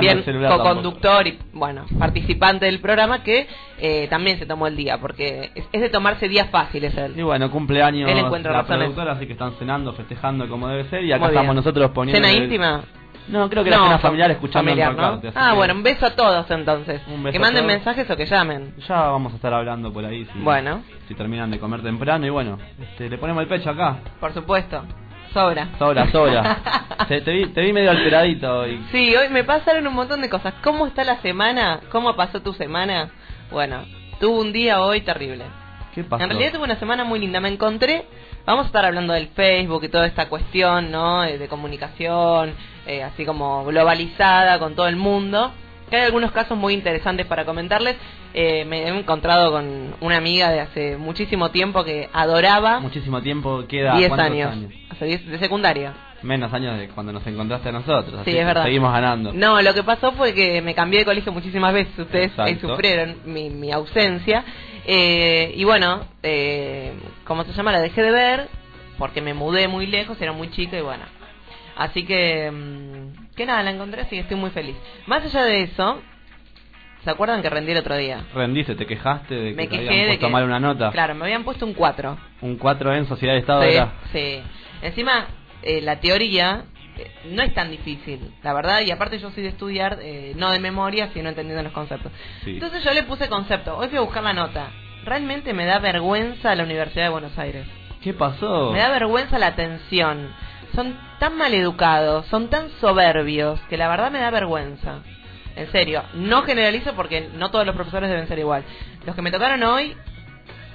Bien, El co-conductor y, bueno, participante del programa que eh, también se tomó el día, porque es, es de tomarse días fáciles él. Y bueno, cumpleaños Él encuentra la razones. productora, así que están cenando, festejando como debe ser. Y acá estamos nosotros poniendo. ¿Cena el- íntima? No, creo que la cena familiar escuchando familiar, ¿no? Ah, que bueno, un beso a todos entonces. Un beso que manden mensajes o que llamen. Ya vamos a estar hablando por ahí. Si, Bueno. Si terminan de comer temprano. Y bueno, este, le ponemos el pecho acá. Por supuesto. Sobra. Sobra, sobra. te, te vi, te vi medio alteradito. Y... Sí, hoy me pasaron un montón de cosas. ¿Cómo está la semana? ¿Cómo pasó tu semana? Bueno, tuve un día hoy terrible. ¿Qué pasó? En realidad tuve una semana muy linda. Me encontré, vamos a estar hablando del Facebook y toda esta cuestión, ¿no? Eh, De comunicación, eh, así como globalizada con todo el mundo. Que hay algunos casos muy interesantes para comentarles. Eh, me he encontrado con una amiga de hace muchísimo tiempo que adoraba. Muchísimo tiempo queda. 10 ¿cuántos años. Hace 10 de secundaria. Menos años de cuando nos encontraste a nosotros. así Sí, es verdad. Seguimos ganando. No, lo que pasó fue que me cambié de colegio muchísimas veces. Ustedes ahí sufrieron mi, mi ausencia. Eh, y bueno, eh, ¿cómo se llama? La dejé de ver porque me mudé muy lejos, era muy chica y bueno. Así que, mm, que nada, la encontré, así que estoy muy feliz. Más allá de eso, ¿se acuerdan que rendí el otro día? Rendiste, te quejaste de que Me te quejé habían de puesto que... mal una nota. Claro, me habían puesto un 4. Un 4 en Sociedad de Estado Sí, era. sí. Encima, eh, la teoría eh, no es tan difícil, la verdad, y aparte yo soy de estudiar, eh, no de memoria, sino entendiendo los conceptos. Sí. Entonces yo le puse concepto, hoy fui a buscar la nota. Realmente me da vergüenza la Universidad de Buenos Aires. ¿Qué pasó? Me da vergüenza la atención. Son tan maleducados, son tan soberbios, que la verdad me da vergüenza. En serio, no generalizo porque no todos los profesores deben ser igual. Los que me tocaron hoy,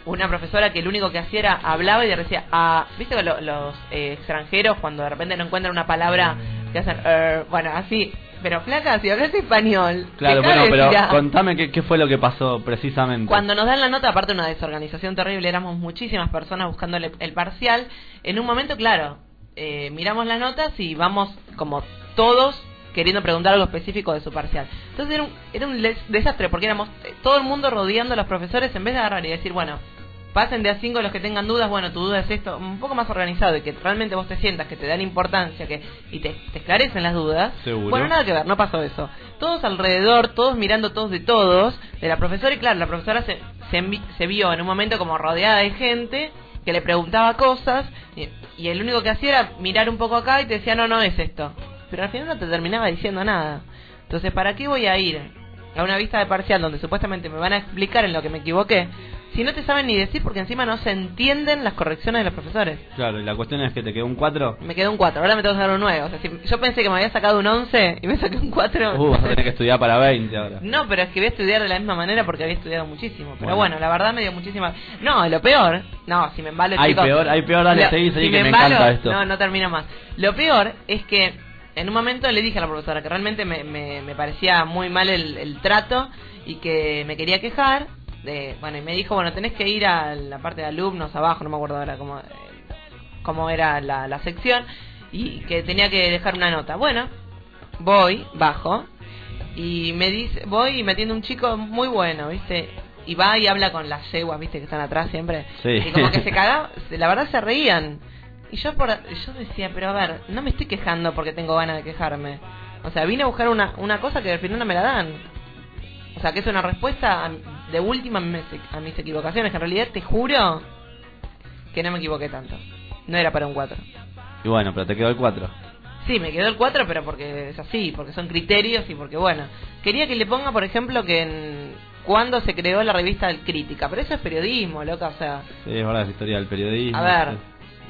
una profesora que lo único que hacía era hablaba y decía, ah, ¿viste que lo- los eh, extranjeros cuando de repente no encuentran una palabra que hacen, "Er", bueno, así, pero flaca, si hablas español, Claro, bueno, pero contame qué, qué fue lo que pasó precisamente. Cuando nos dan la nota, aparte de una desorganización terrible, éramos muchísimas personas buscando el, el parcial. En un momento, claro, eh, miramos las notas y vamos como todos queriendo preguntar algo específico de su parcial. Entonces era un, era un desastre porque éramos eh, todo el mundo rodeando a los profesores en vez de agarrar y decir, bueno, pasen de a cinco los que tengan dudas, bueno, tu duda es esto, un poco más organizado y que realmente vos te sientas, que te dan importancia que y te, te esclarecen las dudas. Seguro. Bueno, nada que ver, no pasó eso. Todos alrededor, todos mirando todos de todos, de la profesora, y claro, la profesora se, se, se vio en un momento como rodeada de gente que le preguntaba cosas, y, y el único que hacía era mirar un poco acá y te decía, no, no es esto. Pero al final no te terminaba diciendo nada. Entonces, ¿para qué voy a ir a una vista de parcial donde supuestamente me van a explicar en lo que me equivoqué? Si no te saben ni decir porque encima no se entienden las correcciones de los profesores. Claro, y la cuestión es que te quedó un 4. Me quedó un 4, ahora me tengo que dar un 9. O sea, si yo pensé que me había sacado un 11 y me saqué un 4. Uh, vas a tener que estudiar para 20 ahora. No, pero es que voy a estudiar de la misma manera porque había estudiado muchísimo. Pero Bueno. bueno, la verdad me dio muchísima. No, lo peor. No, si me embalo, Hay chicos. peor, hay peor, dale, Lo- seguí, seguí, si que me embalo, encanta esto. No, no termino más. Lo peor es que en un momento le dije a la profesora que realmente me, me, me parecía muy mal el, el trato y que me quería quejar. De, bueno, y me dijo, bueno, tenés que ir a la parte de alumnos abajo, no me acuerdo ahora cómo, eh, cómo era la, la sección, y que tenía que dejar una nota. Bueno, voy, bajo, y me dice, voy y me atiende un chico muy bueno, ¿viste? Y va y habla con las yeguas, ¿viste? Que están atrás siempre. Sí. Y como que se cagaba, la verdad se reían. Y yo por, yo decía, pero a ver, no me estoy quejando porque tengo ganas de quejarme. O sea, vine a buscar una, una cosa que al final no me la dan. O sea, que es una respuesta a- de última a mis, equivocaciones. Que en realidad te juro que no me equivoqué tanto. No era para un 4. Y bueno, pero te quedó el 4. Sí, me quedó el 4, pero porque es así, porque son criterios y porque, bueno. Quería que le ponga, por ejemplo, que en. cuando se creó la revista del Crítica, pero eso es periodismo, loca, o sea, Sí, es verdad, es historia del periodismo. A ver.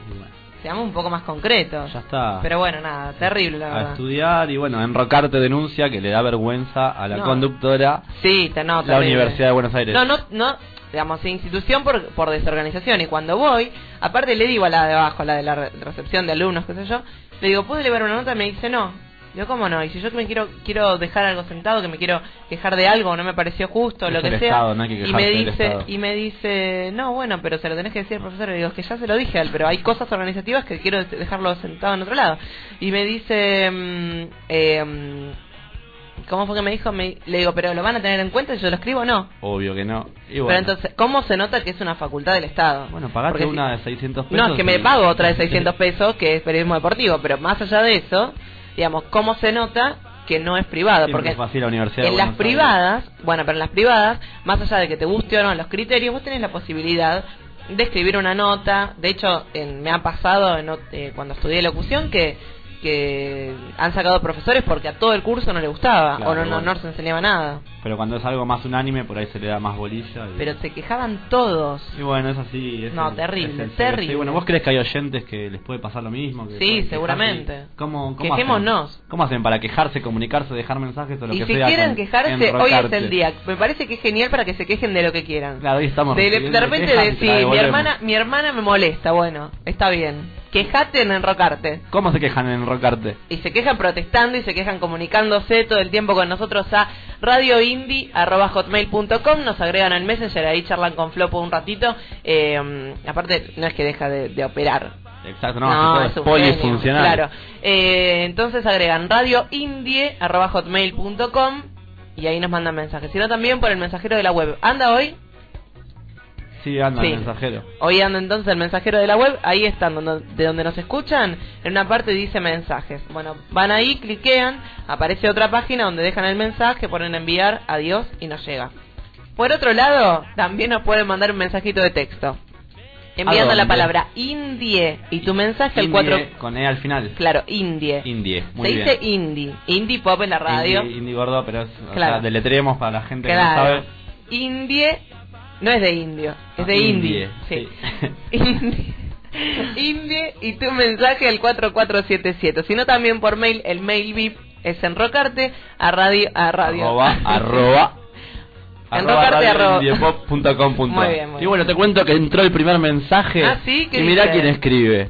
Bueno, seamos un poco más concretos. Ya está. Pero bueno, nada, terrible la a verdad. estudiar y bueno, enrocarte denuncia que le da vergüenza a la No. conductora Sí, te no, la terrible. Universidad de Buenos Aires. No, no, no, digamos, institución por, por desorganización. Y cuando voy, aparte le digo a la de abajo, a la de la re- recepción de alumnos, qué sé yo, le digo, ¿puedo elevar una nota? Me dice, no. Digo, ¿cómo no? Y si yo me quiero quiero dejar algo sentado, que me quiero quejar de algo, no me pareció justo, Es lo que sea. Estado, no y me dice y me dice, "No, bueno, pero se lo tenés que decir al profesor." Y digo, "Es que ya se lo dije a él, pero hay cosas organizativas que quiero dejarlo sentado en otro lado." Y me dice mm, eh, ¿Cómo fue que me dijo? Me- le digo, ¿pero lo van a tener en cuenta si yo lo escribo o no? Obvio que no. Y Pero entonces, ¿cómo se nota que es una facultad del Estado? Bueno, pagate Porque si- una de 600 pesos. No, es que me pago otra de 600 pesos, que es periodismo deportivo, pero más allá de eso, digamos, ¿cómo se nota que no es privado? Porque fue así la Universidad en las Aires. privadas, bueno, pero en las privadas, más allá de que te guste o no los criterios, vos tenés la posibilidad de escribir una nota. De hecho, en- me ha pasado en eh, cuando estudié locución que que han sacado profesores porque a todo el curso no le gustaba Claro, o no, no, no se enseñaba nada. Pero cuando es algo más unánime, por ahí se le da más bolilla. Y, Pero se quejaban todos. y bueno, es así. es No, el- terrible, es el- terrible. sí, bueno, ¿vos crees que hay oyentes que les puede pasar lo mismo? Que Sí, seguramente. ¿Cómo, cómo Quejémonos. Hacen? ¿Cómo hacen para quejarse, comunicarse, dejar mensajes o lo Y que si sea? quieren con- quejarse, hoy es enrocarte? el día. Me parece que es genial para que se quejen de lo que quieran. Claro, hoy estamos De, de repente y decir, mi hermana, mi hermana me molesta, bueno, está bien. Quejate en enrocarte. ¿Cómo se quejan en enrocarte? Y se quejan protestando y se quejan comunicándose todo el tiempo con nosotros a radioindie.hotmail.com. Nos agregan al Messenger, ahí charlan con Flopo un ratito. Eh, aparte, no es que deja de, de operar. Exacto, no, no es es polifuncional. Claro. Eh, entonces agregan radioindie.hotmail.com y ahí nos mandan mensajes. Sino también por el mensajero de la web. ¿Anda hoy? Sí, anda Sí. el mensajero. Hoy anda entonces el mensajero de la web, ahí están, donde, de donde nos escuchan, en una parte dice mensajes. Bueno, van ahí, cliquean, aparece otra página donde dejan el mensaje, ponen enviar, adiós y nos llega. Por otro lado, también nos pueden mandar un mensajito de texto. Enviando ¿A la palabra indie y tu mensaje al Indie 4... Con E al final. Claro, indie. Indie, muy Se bien. dice indie. Indie pop en la radio. Indie, indie gordo, pero es, o Claro. sea, deletremos para la gente que no sabe. Indie no es de indio, es Ah, de indie. indie, Sí. indie. Indie y tu mensaje al 4477. Sino también por mail, el mail VIP es enrocarte a radio. A radio. Arroba, arroba. Enrocarte, arroba. radioindiepop.com.ar. Muy bien, muy Y bueno, te cuento que entró el primer mensaje. Ah, ¿sí? ¿Qué Y mirá dice? quién escribe.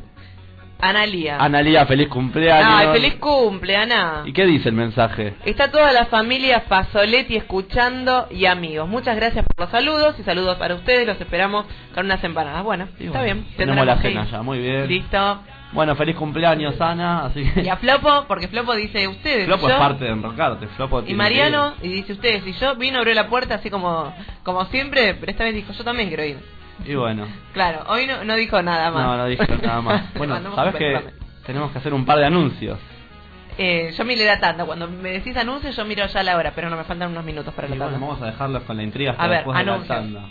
Analia. Analía, feliz cumpleaños. Ay, feliz cumple, Ana. ¿Y qué dice el mensaje? Está toda la familia Fasoletti escuchando y amigos. Muchas gracias por los saludos y saludos para ustedes. Los esperamos con unas empanadas. Bueno, Y está bueno, bien. Tenemos la cena ya, muy bien. Listo. Bueno, feliz cumpleaños, Ana. Así que. Y a Flopo, porque Flopo dice ustedes. Flopo yo, es parte de enrocarte. Flopo Y Mariano, y dice ustedes. Y yo vino, abrió la puerta así como como siempre, pero esta vez dijo, yo también quiero ir. Y bueno. Claro, hoy no, no dijo nada más. No, no dije nada más. Bueno, sabes que tenemos que hacer un par de anuncios. Eh, yo miré la tanda. Cuando me decís anuncios, yo miro ya la hora, pero no me faltan unos minutos para Y la bueno, tanda. vamos a dejarlos con la intriga hasta A ver, después de la tanda.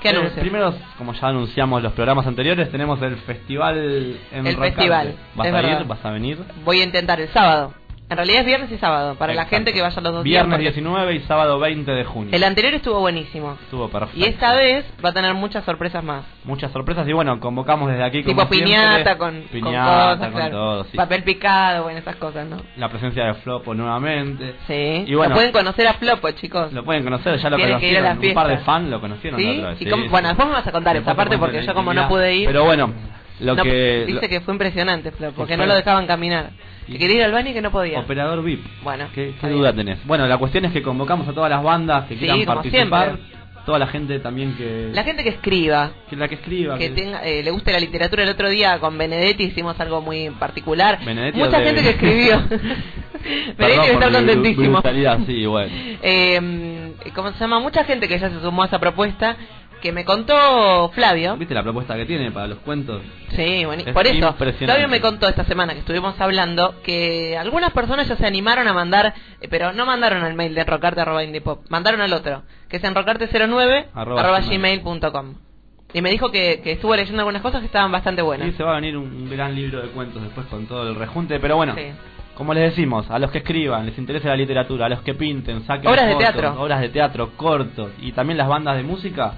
¿Qué Eh, anuncios? primero, como ya anunciamos los programas anteriores, tenemos el festival en El festival, ¿Vas es a ir? ¿Vas a venir? Voy a intentar el sábado. En realidad es viernes y sábado, para la Exacto. gente que vaya los dos Viernes días. porque 19 y sábado 20 de junio. El anterior estuvo buenísimo. Estuvo perfecto. Y esta vez va a tener muchas sorpresas más. Muchas sorpresas y bueno, convocamos desde aquí Tipo como piñata con, con piñata, cosas, con claro. todo, sí. papel picado, bueno, esas cosas, ¿no? La presencia de Flopo nuevamente. Sí. Y bueno, Lo pueden conocer a Flopo, chicos. Lo pueden conocer, ya lo Tienen que ir a conocieron. la Un par de fans lo conocieron ¿Sí? la otra vez. ¿Y sí, cómo- bueno, después me vas a contar esa te parte porque la yo como no pude ir. Pero bueno, lo no- que... dice lo- que fue impresionante, Flopo, que Y no lo dejaban caminar. Que quería ir al baño y que no podía. Operador VIP. Bueno, ¿Qué, está qué duda tenés? Bueno, la cuestión es que convocamos a todas las bandas que Sí, quieran participar. siempre. Toda la gente también que... La gente que escriba, que la que escriba. que tenga, eh, le guste la literatura. El otro día con Benedetti hicimos algo muy particular. Benedetti Mucha de- gente que escribió. Benedetti mi contentísimo. sí, bueno. Eh, ¿Cómo se llama? Mucha gente que ya se sumó a esa propuesta. Que me contó Flavio. ¿Viste la propuesta que tiene para los cuentos? Sí, bueno, Es por eso. Flavio me contó esta semana que estuvimos hablando que algunas personas ya se animaron a mandar, eh, pero no mandaron al mail de enrocarte.indiepop, mandaron al otro, que es enrocarte09 Arroba arroba gmail. gmail.com. Y me dijo que, que estuvo leyendo algunas cosas que estaban bastante buenas. Y se va a venir un gran libro de cuentos después con todo el rejunte, pero bueno. Sí. Como les decimos, a los que escriban, les interese la literatura, a los que pinten, saquen Obras de fotos, teatro. obras de teatro, cortos y también las bandas de música,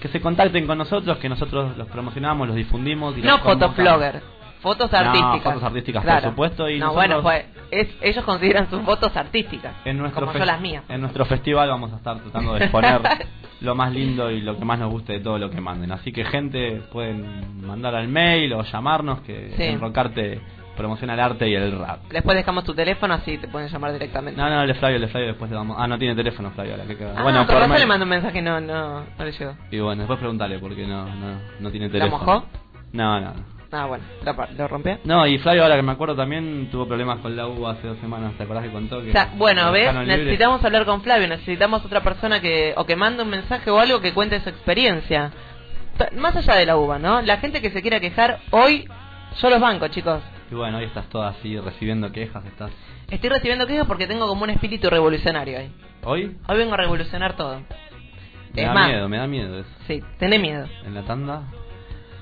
que se contacten con nosotros, que nosotros los promocionamos, los difundimos y No fotoflogger, fotos No, artísticas. fotos artísticas, por supuesto, y no, bueno, pues es- ellos consideran sus fotos artísticas, En nuestro, como yo las mías. en nuestro festival vamos a estar tratando de exponer lo más lindo y lo que más nos guste de todo lo que manden. Así que gente pueden mandar al mail o llamarnos que Sí. enrocarte promociona el arte y el rap. Después dejamos tu teléfono, así te pueden llamar directamente. No, no, el Flavio, el Flavio después le vamos. Ah, no tiene teléfono Flavio ahora, cagada. Ah, bueno, por le mando un mensaje, no, no, no le llegó. Y bueno, después preguntale porque no, no, no tiene ¿La teléfono. mojó? No, no. Ah, bueno, ¿lo, rompió? No, y Flavio, ahora que me acuerdo, también tuvo problemas con la uva hace dos semanas. ¿Te acordás que contó? Que O sea, bueno, ¿ves? Necesitamos hablar con Flavio, necesitamos otra persona que o que mande un mensaje o algo que cuente su experiencia. Más allá de la uva, ¿no? La gente que se quiera quejar, hoy yo los banco, chicos. Y bueno, hoy estás toda así recibiendo quejas. estás Estoy recibiendo quejas porque tengo como un espíritu revolucionario hoy. ¿Hoy? Hoy vengo a revolucionar todo. Me es da más, miedo, me da miedo eso. sí, tenés miedo. ¿En la tanda?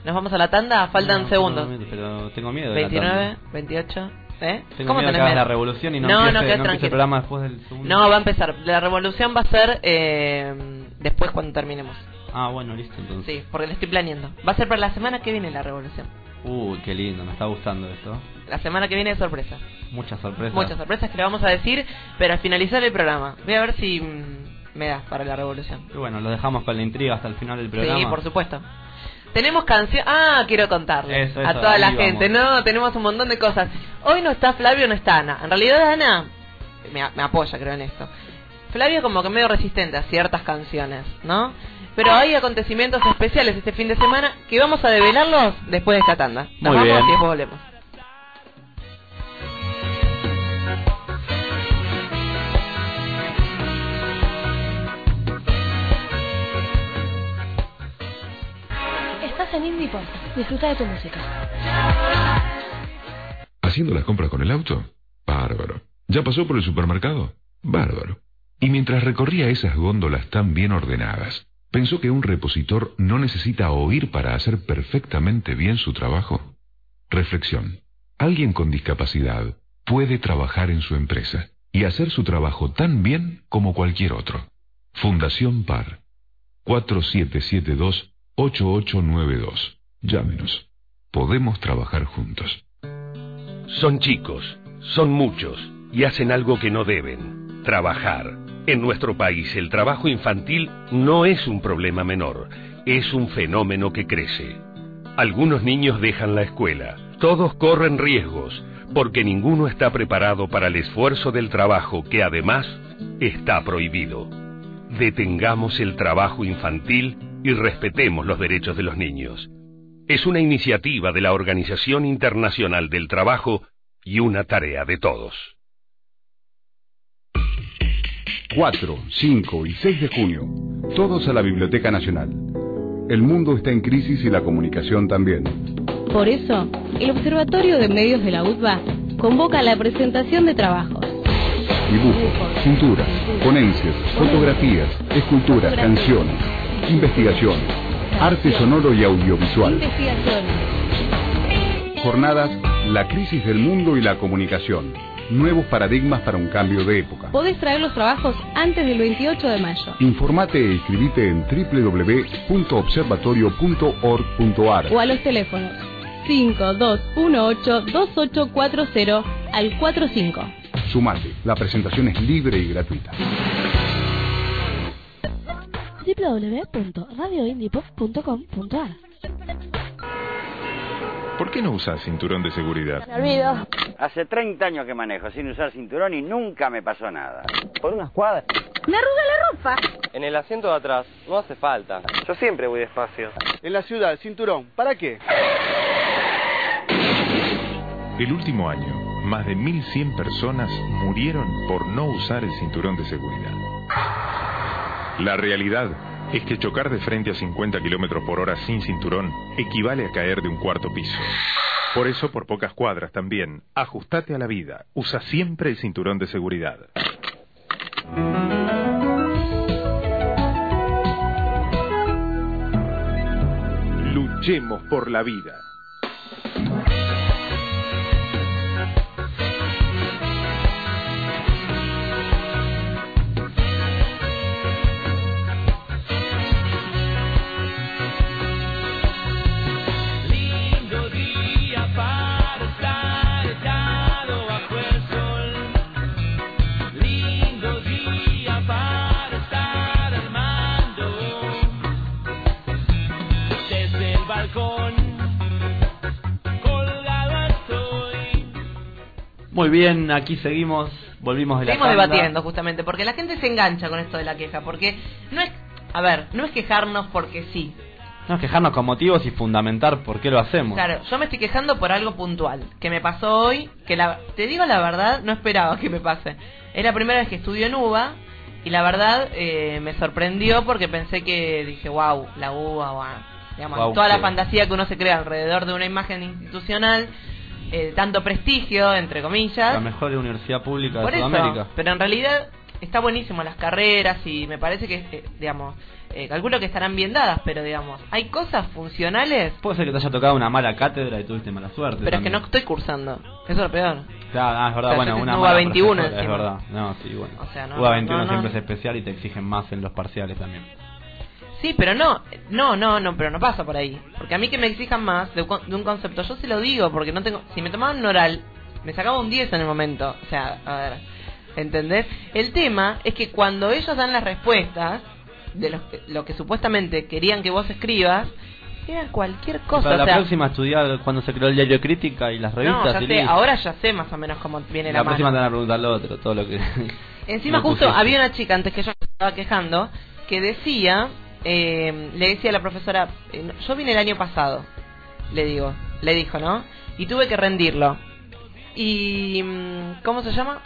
Nos vamos a la tanda, faltan No, segundos. no, pero tengo miedo. de la 29, tanda. 28, ¿eh? Tengo ¿Cómo miedo tenés que hagas miedo? la revolución y no, no, empiece, no, el programa después del segundo. No, va a empezar. La revolución va a ser eh, después cuando terminemos. Ah, bueno, listo entonces. Sí, porque lo estoy planeando. Va a ser para la semana que viene la revolución. Uy, qué lindo, me está gustando esto. La semana que viene es sorpresa. Muchas sorpresas. Muchas sorpresas que le vamos a decir, pero al finalizar el programa. Voy a ver si mm, me das para la revolución. Y bueno, lo dejamos con la intriga hasta el final del programa. Sí, por supuesto. Tenemos canción. Ah, quiero contarle Eso, a toda la gente. No, tenemos un montón de cosas. Hoy no está Flavio, no está Ana. En realidad Ana me, me apoya, creo, en esto. Flavio como que medio resistente a ciertas canciones, ¿no? Pero hay acontecimientos especiales este fin de semana que vamos a develarlos después de esta tanda. Nos Muy vamos bien. y después volvemos. Estás en Indie Pop. Disfruta de tu música. ¿Haciendo las compras con el auto? Bárbaro. ¿Ya pasó por el supermercado? Bárbaro. Y mientras recorría esas góndolas tan bien ordenadas, ¿pensó que un repositor no necesita oír para hacer perfectamente bien su trabajo? Reflexión. Alguien con discapacidad puede trabajar en su empresa y hacer su trabajo tan bien como cualquier otro. Fundación PAR. 4772-8892. Llámenos. Podemos trabajar juntos. Son chicos, son muchos, y hacen algo que no deben, trabajar. En nuestro país el trabajo infantil no es un problema menor, es un fenómeno que crece. Algunos niños dejan la escuela, todos corren riesgos, porque ninguno está preparado para el esfuerzo del trabajo que además está prohibido. Detengamos el trabajo infantil y respetemos los derechos de los niños. Es una iniciativa de la Organización Internacional del Trabajo y una tarea de todos. 4, 5 y 6 de junio, todos a la Biblioteca Nacional. El mundo está en crisis y la comunicación también. Por eso, el Observatorio de Medios de la UTBA convoca la presentación de trabajos. Dibujos, pinturas, ponencias, fotografías, esculturas, canciones, investigación, arte sonoro y audiovisual. Jornadas La crisis del mundo y la comunicación. Nuevos paradigmas para un cambio de época. Podés traer los trabajos antes del 28 de mayo. Informate e inscribite en www.observatorio.org.ar O a los teléfonos 5218-2840 al 45. Sumate, la presentación es libre y gratuita. www.radioindiepop.com.ar ¿Por qué no usas cinturón de seguridad? Me olvido. Hace 30 años que manejo sin usar cinturón y nunca me pasó nada. Por unas cuadras. Me arruga la ropa. En el asiento de atrás, no hace falta. Yo siempre voy despacio. En la ciudad, cinturón, ¿para qué? El último año, más de 1.100 personas murieron por no usar el cinturón de seguridad. La realidad es que chocar de frente a 50 kilómetros por hora sin cinturón equivale a caer de un cuarto piso. Por eso, por pocas cuadras también, ajustate a la vida. Usa siempre el cinturón de seguridad. Luchemos por la vida. Muy bien, aquí seguimos, volvimos de la Seguimos tanda. debatiendo justamente, porque la gente se engancha con esto de la queja, porque no es, a ver, no es quejarnos porque sí. No es quejarnos con motivos y fundamentar por qué lo hacemos. Claro, yo me estoy quejando por algo puntual que me pasó hoy, que la, te digo la verdad, no esperaba que me pase. Es la primera vez que estudio en UBA y la verdad eh, me sorprendió porque pensé que dije, wow, la UBA, wow. Digamos, toda la fantasía que uno se crea alrededor de una imagen institucional, eh, tanto prestigio, entre comillas. La mejor universidad pública Por de eso, Sudamérica. pero en realidad está buenísimo las carreras y me parece que, eh, digamos, eh, calculo que estarán bien dadas, pero digamos, hay cosas funcionales, Puede ser que te haya tocado una mala cátedra y tuviste mala suerte. pero es que no estoy cursando. Eso es lo peor. Claro, ah, es verdad, O sea, bueno, una tengo mala UBA 21 profesora, Es verdad, no, sí, bueno. O sea, no, UBA 21 no, no. siempre es especial y te exigen más en los parciales también. Sí, pero no, no, no, no, pero no pasa por ahí. Porque a mí que me exijan más de de un concepto, yo se lo digo, porque no tengo, si me tomaban un oral, me sacaba un 10 en el momento. O sea, a ver, ¿entendés? El tema es que cuando ellos dan las respuestas de lo, lo que supuestamente querían que vos escribas, era cualquier cosa. Para o la próxima estudiar cuando se creó el diario Crítica y las revistas no, ya y sé, listo. ahora ya sé más o menos cómo viene la, la próxima te mano. van a preguntar lo otro, todo lo que... Encima justo pusiste. había una chica antes que yo me estaba quejando que decía, eh, le decía a la profesora, eh, yo vine el año pasado, le digo, le dijo, ¿no? Y tuve que rendirlo. Y, mm, ¿cómo se llama?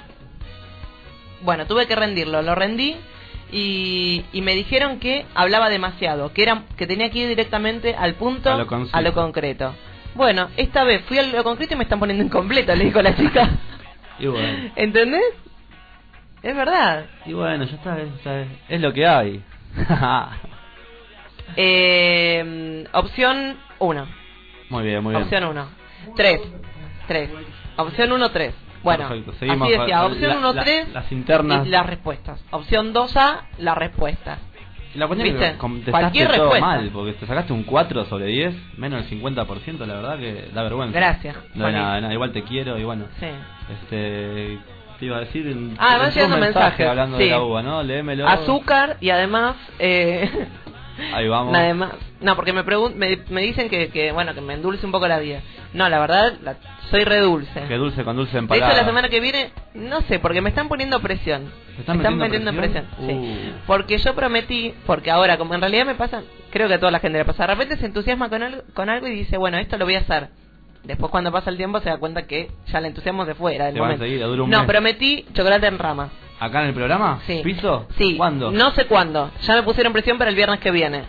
Bueno, tuve que rendirlo, lo rendí y, y me dijeron que hablaba demasiado, que era que tenía que ir directamente al punto, A lo conciso. a lo concreto. Bueno, esta vez fui a lo concreto y me están poniendo incompleto, le dijo la chica. Y bueno, ¿Entendés? Es verdad. y bueno, ya está, ya es, es lo que hay. Eh, opción 1. muy bien, muy bien. Opción 1. 3. 3. Opción 1, 3. Bueno, Perfecto, seguimos así decía, opción la- 1, la- 3 las internas. y las respuestas. Opción 2A, la respuesta. Y la ¿Viste? que Cualquier todo respuesta. mal, porque te sacaste un 4 sobre 10, menos del 50%, la verdad que da vergüenza. Gracias, No de nada, de nada, igual te quiero y bueno. Sí. Este, te iba a decir un, Ah, un llegando mensaje mensajes. hablando sí. de la uva, ¿no? Léemelo. Azúcar y además... Eh, Ahí vamos. Además, no, porque me, me, me dicen que, que, bueno, que me endulce un poco la vida. No, la verdad, la- soy re dulce. Que dulce con dulce De empalada. hecho, la semana que viene, no sé, porque me están poniendo presión. ¿Te están me metiendo presión, presión? sí. Uh. Porque yo prometí, porque ahora, como en realidad me pasa, creo que a toda la gente le pasa, de repente se entusiasma con algo, con algo y dice, bueno, esto lo voy a hacer. Después cuando pasa el tiempo se da cuenta que ya el entusiasmo se fue, era del Se va momento. enseguida, dura un no, mes. prometí chocolate en rama. ¿Acá en el programa? Sí. ¿Piso? Sí. ¿Cuándo? No sé cuándo. Ya me pusieron presión para el viernes que viene.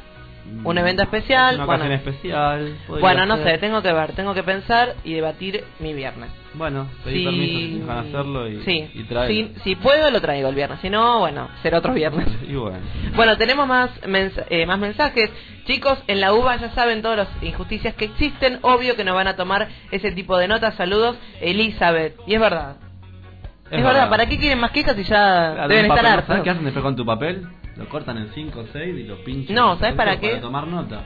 Un evento especial. Una bueno, ocasión especial. podría bueno, no ser. sé, tengo que ver, tengo que pensar y debatir mi viernes. Bueno, pedí permiso si dejan hacerlo y, sí. y. Si, si puedo, lo traigo el viernes. Si no, bueno, será otro viernes. Y bueno. Bueno, tenemos más, mens- eh, más mensajes. Chicos, en la UBA ya saben todas las injusticias que existen. Obvio que no van a tomar ese tipo de notas. Saludos, Elizabeth. Y es verdad. Es, verdad. ¿para qué quieren más quejas si ya deben estar hartos? ¿Sabes qué hacen después con tu papel? Lo cortan en 5 o 6 y lo pinchan. No, ¿sabes para qué? Para tomar nota.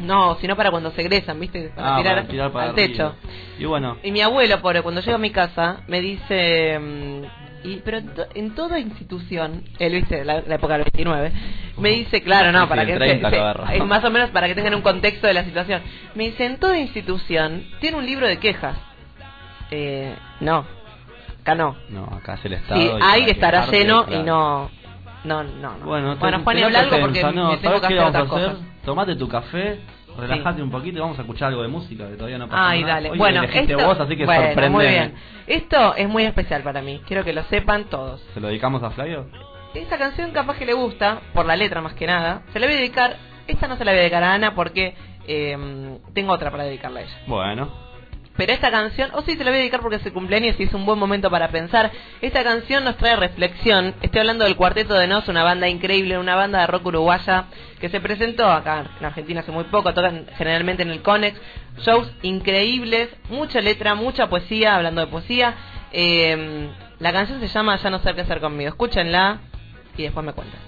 No, sino para cuando se egresan, ¿viste? Para Ah, tirar, para tirar para al arriba. techo. Y bueno, Y mi abuelo, pobre, cuando llega a mi casa, me dice... mm, Y, pero en, to- en toda institución, él viste, la, la época del 29, me dice, claro, no, Sí, para que el 30 se- es más o menos para que tengan un contexto de la situación. Me dice, en toda institución tiene un libro de quejas. Eh, no, acá no. no, acá es el Estado. Sí, y ahí estará lleno claro. y no, no, no, no. Bueno, te- Juan, te y habla algo porque no, me tengo ¿sabes que hacer vamos otras a hacer? cosas. Tomate tu café, relájate un poquito y vamos a escuchar algo de música que todavía no pasa Ay, nada. dale. Hoy bueno, esto, vos, así que bueno, muy bien. Esto es muy especial para mí. Quiero que lo sepan todos. ¿Se lo dedicamos a Flavio? Esta canción capaz que le gusta, por la letra más que nada. Se la voy a dedicar, esta no se la voy a dedicar a Ana porque eh, tengo otra para dedicarle a ella. Bueno, Pero esta canción, o sí, se la voy a dedicar porque es su cumpleaños y es un buen momento para pensar. Esta canción nos trae reflexión. Estoy hablando del Cuarteto de Nos, una banda increíble, una banda de rock uruguaya que se presentó acá en Argentina hace muy poco, tocan generalmente en el Conex. Shows increíbles, mucha letra, mucha poesía, hablando de poesía. Eh, la canción se llama Ya no sé qué hacer conmigo. Escúchenla y después me cuentan.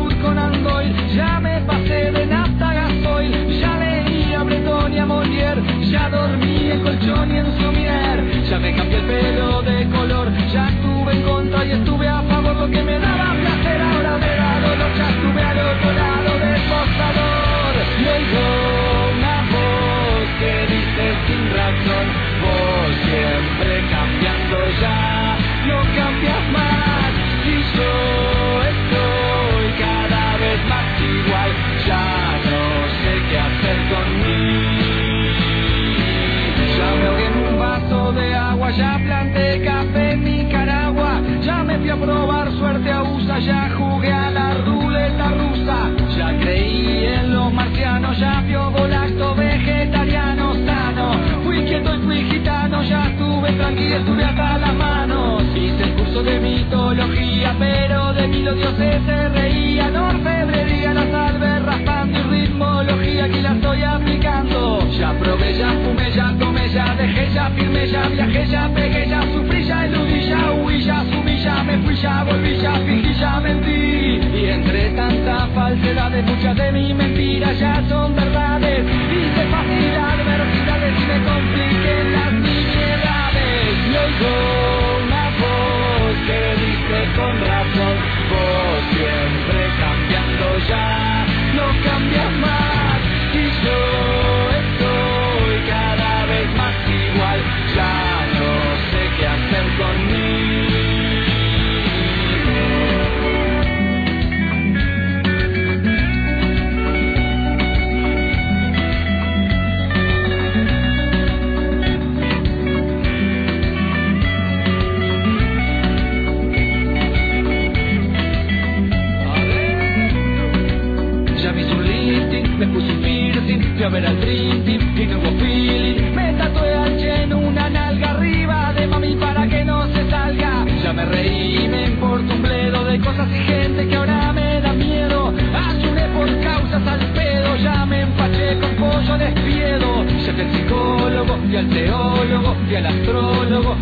Ya me pasé de nafta gasoil, ya leí a Breton y a Molière, ya dormí en colchón y en somier, ya me cambié el pelo de color, ya estuve en contra y estuve a favor, lo que me daba placer ahora me da dolor, ya estuve al otro lado del mostrador, y oigo una ya planté café en Nicaragua, ya me fui a probar suerte a USA, ya jugué a la ruleta rusa, ya creí en los marcianos, ya vio volacto vegetariano sano, fui quieto y fui gitano, ya estuve tranquilo, estuve hasta las manos, hice el curso de mitología, pero de mí los dioses se dejé, ya viajé, ya pegué, ya sufrí, ya eludí, ya huí, ya subí, ya me fui, ya volví, ya fingí, ya mentí. Y entre tanta falsedad muchas de mis mentiras ya son verdades.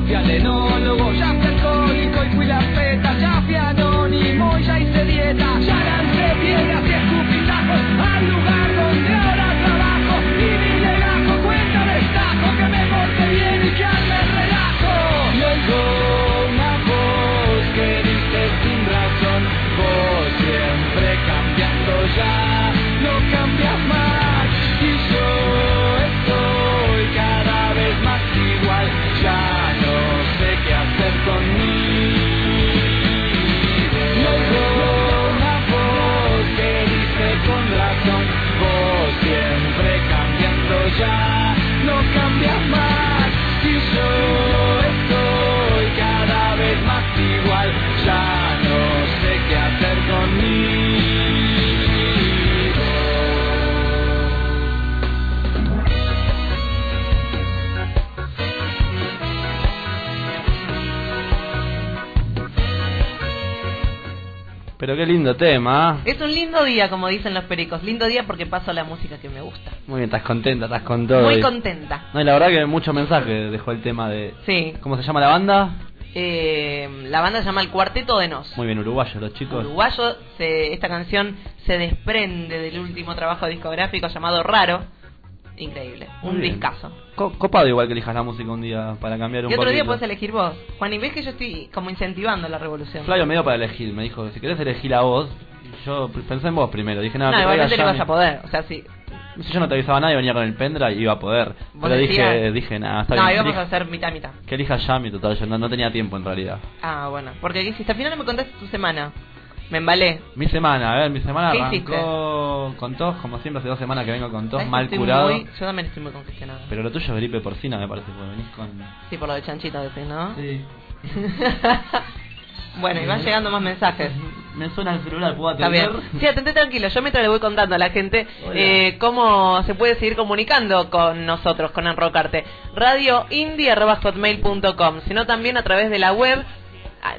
Fui Pero qué lindo tema. ¿ah? Es un lindo día, como dicen los pericos. Lindo día porque paso la música que me gusta. Muy bien, estás contenta, estás con todo. Muy Y- contenta. No, y la verdad que mucho mensaje dejó el tema de... Sí. ¿Cómo se llama la banda? Eh, la banda se llama El Cuarteto de Nos. Muy bien, uruguayo, los chicos. Uruguayo, se- esta canción se desprende del último trabajo discográfico llamado Raro. Increíble, Muy un bien. discazo. Co- copado igual que elijas la música un día para cambiar un Y otro día puedes elegir vos. Juan, y ves que yo estoy como incentivando la revolución. Flavio me dio para elegir, me dijo, si querés elegir a vos, yo pensé en vos primero, dije, nada, no, igualmente no vas a poder. O sea, sí. Si yo no te avisaba nada y venía con el pendrive, iba a poder. Pero decías- dije, dije, nada, está No, bien. íbamos elija- a hacer mitad mitad. Que elija Yami, total, yo no, no tenía tiempo en realidad. Ah, bueno. Porque ¿qué hiciste? Al final no me contaste tu semana. Me embalé. Mi semana, a ver, mi semana ¿Qué arrancó con tos, como siempre hace dos semanas que vengo con tos, ¿Sabes que mal estoy curado. muy- yo también estoy muy congestionada. Pero lo tuyo es gripe porcina, me parece, porque venís con... Sí, por lo de chanchito decís, ¿no? Sí. bueno, y van llegando más mensajes. Me suena el celular, ¿puedo Está atender? bien. Sí, atente tranquilo. Yo mientras le voy contando a la gente eh, cómo se puede seguir comunicando con nosotros, con Enrocarte. radioindie.hotmail.com Sino también a través de la web,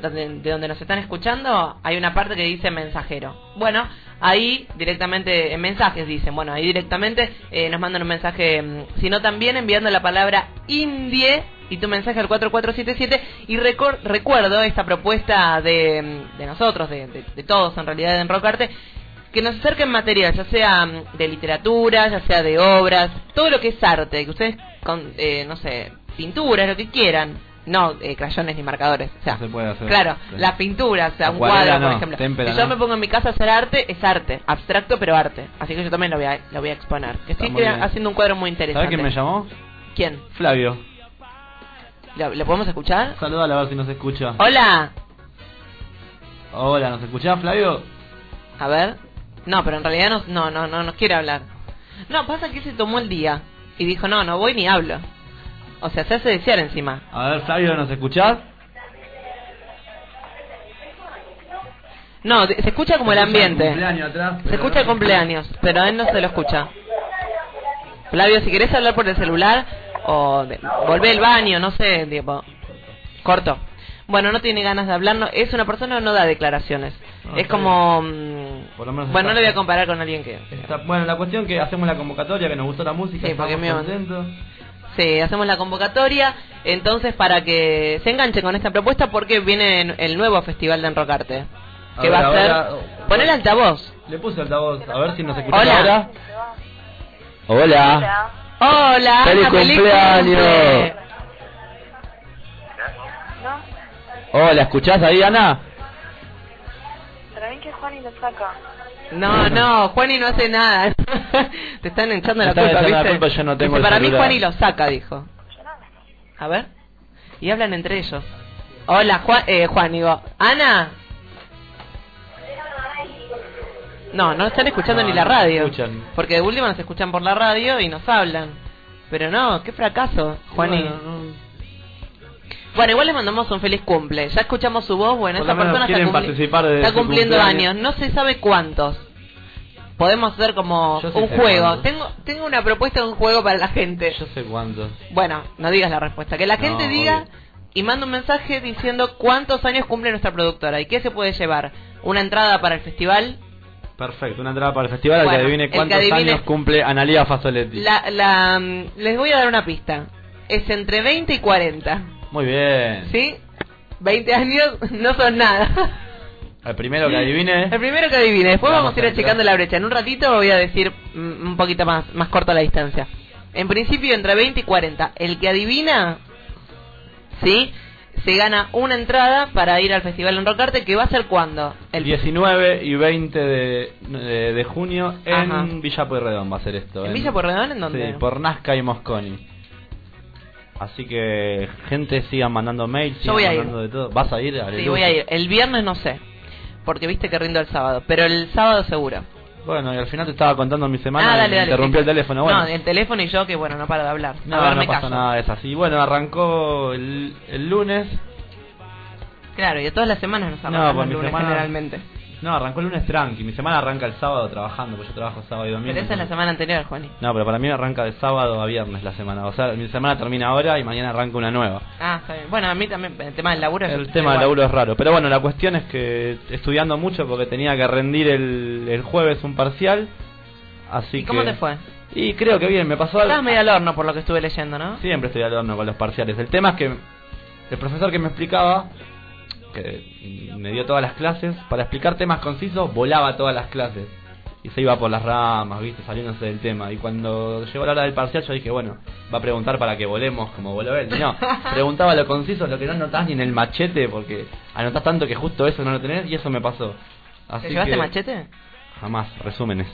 donde, de donde nos están escuchando, hay una parte que dice mensajero. Bueno, ahí directamente, en mensajes dicen, bueno, ahí directamente eh, nos mandan un mensaje, mm, sino también enviando la palabra indie y tu mensaje al 4477 y recuerdo esta propuesta de, mm, de nosotros, de, de- todos en realidad de Enrocarte, que nos acerquen material, ya sea mm, de literatura, ya sea de obras, todo lo que es arte, que ustedes, con, eh, no sé, pinturas, lo que quieran, no eh, crayones ni marcadores, o sea, se puede hacer. claro, Sí. las pinturas, o sea, un cuadro, por ejemplo. témpera si yo no. me pongo en mi casa a hacer arte, es arte, abstracto pero arte, así que yo también lo voy a, lo voy a exponer. Estoy muy bien. haciendo un cuadro muy interesante. ¿Sabes quién me llamó? ¿Quién? Flavio. ¿Le, le podemos escuchar? Saludale a ver si nos escucha. Hola. Hola, ¿nos escuchás, Flavio? A ver. No, pero en realidad no, no, no, no nos quiere hablar. No, pasa que se tomó el día y dijo, no, no voy ni hablo. O sea, se hace desear encima. A ver, Flavio, ¿nos escuchás? No, se escucha como el ambiente. Se escucha el cumpleaños, pero a él no se lo escucha. Flavio, si querés hablar por el celular o de, volvé al baño, no sé, tipo, corto. Bueno, no tiene ganas de hablar, no, es una persona que no da declaraciones. No, es como... mm, Por lo menos bueno, no le voy a comparar con alguien que... Está- bueno, la cuestión que hacemos la convocatoria, que nos gustó la música, Sí, estamos contentos. Sí, hacemos la convocatoria, entonces para que se enganche con esta propuesta porque viene el nuevo festival de Enrocarte. A Que ver, va a ser... ahora- Pon el altavoz. Le puse altavoz, a ver si nos escucha Hola. ahora. Hola. Hola, ¡Feliz cumpleaños! cumple. Hola, ¿escuchás ahí, Ana? Para mí que Juani lo saca. No, no, Juani no hace nada. Te están echando la culpa, echando la ¿viste? culpa, yo no tengo Dice, el para mí celular". Juani lo saca, dijo. A ver. Y hablan entre ellos. Hola, Juan, eh, Juan, digo. Ana. No, no están escuchando No, ni la no radio. escuchan. Porque de última nos escuchan por la radio y nos hablan. Pero no, qué fracaso, Juani. Bueno, Bueno, no- igual les mandamos un feliz cumple. Ya escuchamos su voz. Bueno, esa persona está, cumpli- su cumpliendo años. No se sabe cuántos. Podemos hacer como un juego. cuántos. Tengo tengo una propuesta de un juego para la gente. Yo sé cuántos. Bueno, no digas la respuesta. Que la No, gente diga obvio. y manda un mensaje diciendo cuántos años cumple nuestra productora y qué se puede llevar. Una entrada para el festival. Perfecto, una entrada para el festival, al Bueno, que adivine que cuántos adivine- años cumple Analia Fasoletti. La, la, mm, les voy a dar una pista. Es entre 20 y 40. Muy bien. ¿Sí? 20 años no son nada. El primero que adivine. El primero que adivine. Después Vamos vamos, a ir achicando la brecha. En un ratito voy a decir un poquito más, más corta la distancia. En principio entre 20 y 40. El que adivina, ¿sí? Se gana una entrada para ir al Festival Enrocarte que va a ser cuándo? El 19 y 20 de, de, de junio en Ajá. Villa Pueyrredón va a ser esto. ¿En Villa Pueyrredón? ¿En dónde? Sí, por Nazca y Mosconi. Así que, gente, sigan mandando mails, Yo sigan a ir. mandando de todo. ¿Vas a ir? Sí, Aleluya. voy a ir. El viernes no sé. Porque viste que rindo el sábado. Pero el sábado seguro. Bueno, y al final te estaba contando mi semana ah, y dale, me dale. interrumpió sí. el teléfono. Bueno, No, el teléfono y yo que bueno, no paro de hablar. no, a ver, no me pasa callo. nada, es así. Bueno, arrancó el, el lunes. Claro, y de todas las semanas nos No, pues lunes semana- generalmente. No, arrancó el lunes tranqui. Mi semana arranca el sábado trabajando, porque yo trabajo sábado y domingo. Pero esa es la semana anterior, Juani. No, pero para mí arranca de sábado a viernes la semana. O sea, mi semana termina ahora y mañana arranca una nueva. Ah, está bien. Bueno, a mí también el tema del laburo es El tema del laburo es raro. Pero bueno, la cuestión es que estudiando mucho porque tenía que rendir el, el jueves un parcial. Así ¿Y cómo que- te fue? Y creo que bien, me pasó algo. Estabas medio al horno por lo que estuve leyendo, ¿no? Siempre estoy al horno con los parciales. El tema es que el profesor que me explicaba, que me dio todas las clases, para explicar temas concisos, volaba todas las clases. Y se iba por las ramas, viste, saliéndose del tema. Y cuando llegó la hora del parcial, yo dije, bueno, va a preguntar para que volemos como voló él. No, preguntaba lo conciso, lo que no anotás ni en el machete, porque anotás tanto que justo eso no lo tenés, y eso me pasó. Así ¿Te llevaste que machete? Jamás, resúmenes.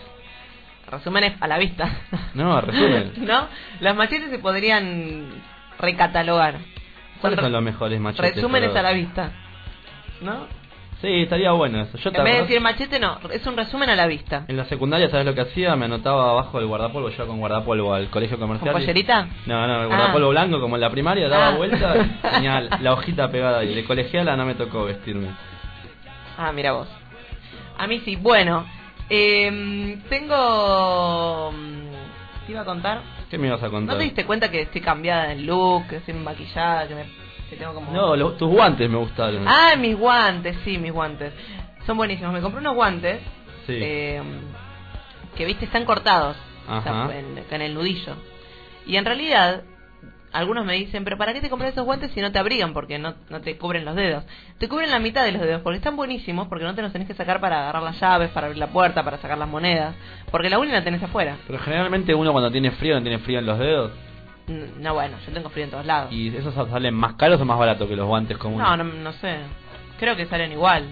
Resúmenes a la vista. No, resumen. ¿No? Las machetes se podrían recatalogar. ¿Cuáles son los mejores machetes? Resúmenes Pero- a la vista. ¿No? Sí, estaría bueno eso. Yo En vez de decir machete, no. Es un resumen a la vista. En la secundaria, ¿sabes lo que hacía? Me anotaba abajo del guardapolvo, yo con guardapolvo al colegio comercial. ¿Con y- pollerita? No, no, el Ah. guardapolvo blanco como en la primaria, daba Ah. vuelta y tenía la hojita pegada ahí. De colegiala no me tocó vestirme. Ah, mira vos. A mí sí. Bueno, eh, tengo... mm, ¿Te iba a contar? ¿Qué me ibas a ¿No contar? te diste cuenta que estoy cambiada en look, que estoy maquillada, que, me, que tengo como... No, lo- tus guantes me gustaron. Ah, mis guantes, sí, mis guantes. Son buenísimos. Me compré unos guantes Sí. eh, que, viste, están cortados o sea, Ajá. en, en el nudillo. Y en realidad, algunos me dicen, pero ¿para qué te compras esos guantes si no te abrigan? Porque no, no te cubren los dedos. Te cubren la mitad de los dedos, porque están buenísimos, porque no te los tenés que sacar para agarrar las llaves, para abrir la puerta, para sacar las monedas. Porque la uña la tenés afuera. Pero generalmente uno cuando tiene frío no tiene frío en los dedos. No, bueno, yo tengo frío en todos lados. ¿Y esos salen más caros o más baratos que los guantes comunes? No, no, no sé. Creo que salen igual.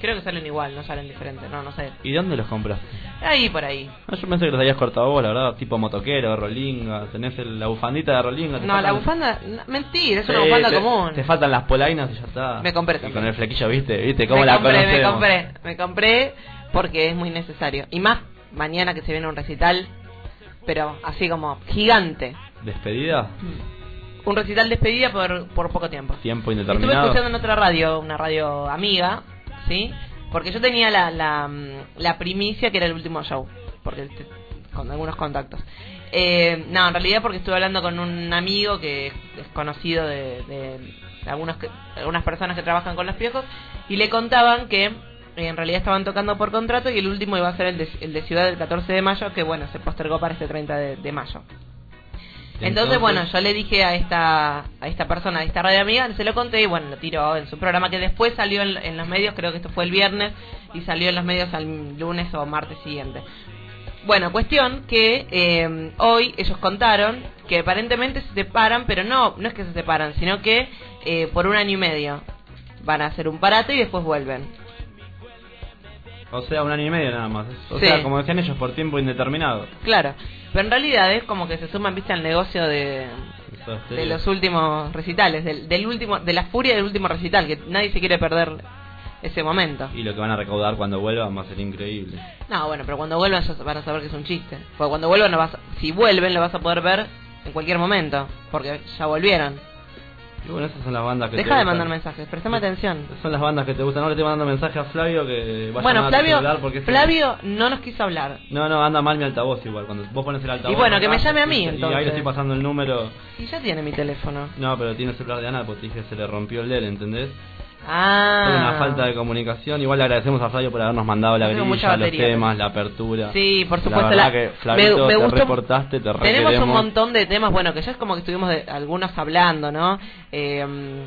Creo que salen igual, no salen diferentes. No, no sé. ¿Y dónde los compraste? Ahí por ahí. Ah, yo pensé que los habías cortado vos, la verdad, tipo motoquero, rolinga, tenés el- la bufandita de rolinga. No, la bufanda. no, mentira, es Sí, una bufanda te- común. Te faltan las polainas y ya está. Me compré Y con el flequillo, ¿viste? ¿Viste cómo me la compré, me compré, me compré porque es muy necesario. Y más mañana que se viene un recital, pero así como gigante. ¿Despedida? Un recital despedida por, por poco tiempo. Tiempo Estuve indeterminado. escuchando en otra radio, una radio amiga, ¿sí? Porque yo tenía la, la, mm, la primicia que era el último show, porque con algunos contactos. Eh, no, en realidad porque estuve hablando con un amigo que es conocido de, de algunos que- algunas personas que trabajan con los piojos y le contaban que en realidad estaban tocando por contrato y el último iba a ser el de, el de Ciudad del 14 de mayo, que bueno, se postergó para este 30 de, de mayo. Entonces, bueno, yo le dije a esta a esta persona, a esta radio amiga, se lo conté y bueno, lo tiró en su programa que después salió en, en los medios, creo que esto fue el viernes y salió en los medios al lunes o martes siguiente. Bueno, cuestión que eh, hoy ellos contaron que aparentemente se separan, pero no no es que se separan, sino que eh, por un año y medio van a hacer un parate y después vuelven. O sea, un año y medio nada más. O Sí. sea, como decían ellos, por tiempo indeterminado. Claro, pero en realidad es como que se suman, viste, al negocio de, de los últimos recitales, del, del último, de la furia del último recital, que nadie se quiere perder ese momento. Y lo que van a recaudar cuando vuelvan va a ser increíble. No, bueno, pero cuando vuelvan ya van a saber que es un chiste. Porque cuando vuelvan, lo vas si vuelven, lo vas a poder ver en cualquier momento, porque ya volvieron. Y bueno, esas son las bandas que te Deja de gustan. mandar mensajes, prestame atención. Son las bandas que te gustan. No le estoy mandando mensaje a Flavio que vaya Bueno, a Flavio, celular porque es- Flavio no nos quiso hablar. No, no, anda mal mi altavoz igual. Cuando vos pones el altavoz. Y bueno, que me llame a mí, Y ahí entonces. le estoy pasando el número. Y ya tiene mi teléfono. No, pero tiene el celular de Ana porque te dije que se le rompió el DEL, ¿entendés? Ah. Fue una falta de comunicación. Igual le agradecemos a Flavio por habernos mandado la Tengo grilla, los temas, la apertura. Sí, por La supuesto. verdad la- que Flavito, me, me te gustó- reportaste, te Tenemos requeremos. un montón de temas, bueno, que ya es como que estuvimos de, algunos hablando, ¿no? Eh,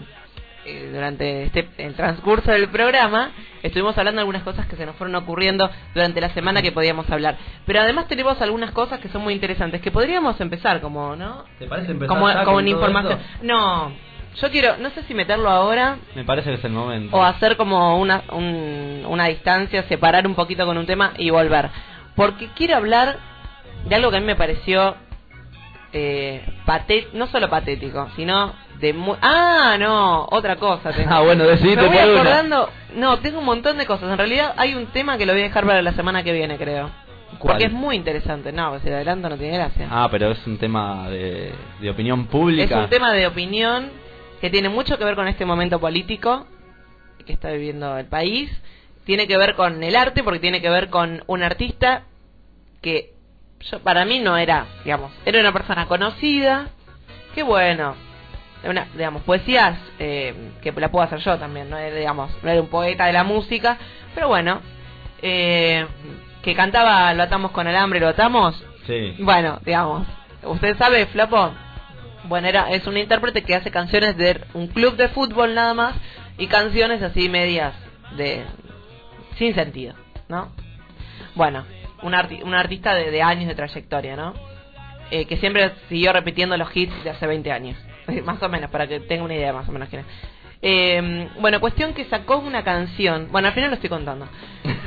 eh, durante este el transcurso del programa estuvimos hablando de algunas cosas que se nos fueron ocurriendo durante la semana que podíamos hablar. Pero además tenemos algunas cosas que son muy interesantes que podríamos empezar como, ¿no? ¿Te parece empezar Como, como en información. esto? No, yo quiero, no sé si meterlo ahora Me parece que es el momento. o hacer como una, un- una distancia, separar un poquito con un tema y volver. Porque quiero hablar de algo que a mí me pareció eh, paté- no solo patético, sino de muy... Ah, no, otra cosa. tengo. Ah, bueno, decidite Me voy una. acordando... No, tengo un montón de cosas. En realidad hay un tema que lo voy a dejar para la semana que viene, creo. ¿Cuál? Porque es muy interesante. No, si lo adelanto no tiene gracia. Ah, pero es un tema de, de opinión pública. Es un tema de opinión que tiene mucho que ver con este momento político que está viviendo el país. Tiene que ver con el arte, porque tiene que ver con un artista que yo, para mí no era, digamos, era una persona conocida. Que bueno, una, digamos, poesías eh, que la puedo hacer yo también, no era, digamos, no era un poeta de la música, pero bueno, eh, que cantaba Lo atamos con alambre, lo atamos, Sí. bueno, digamos, ¿usted sabe, Flapo? Bueno, era, es un intérprete que hace canciones de un club de fútbol nada más y canciones así medias de sin sentido, ¿no? Bueno, un, un artista de, de años de trayectoria, ¿no? Eh, que siempre siguió repitiendo los hits de hace 20 años, más o menos, para que tenga una idea más o menos quién es. Eh, bueno, cuestión que sacó una canción, bueno, al final lo estoy contando.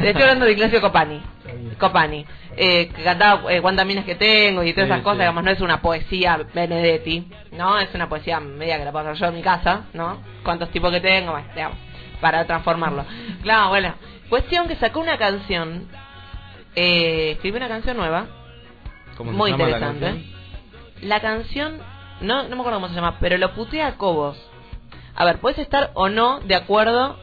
Estoy hablando de Ignacio Copani. Copani, eh, que cantaba eh, cuántas minas que tengo y todas Sí, esas cosas, sí. digamos, no es una poesía Benedetti, ¿no? Es una poesía media que la puedo hacer yo en mi casa, ¿no? Cuántos tipos que tengo, bueno, digamos, para transformarlo. Claro, bueno, cuestión que sacó una canción, eh, escribió una canción nueva, ¿Cómo se muy la interesante. canción? La canción, no, no me acuerdo cómo se llama, pero lo putea a Cobos. A ver, puedes estar o no de acuerdo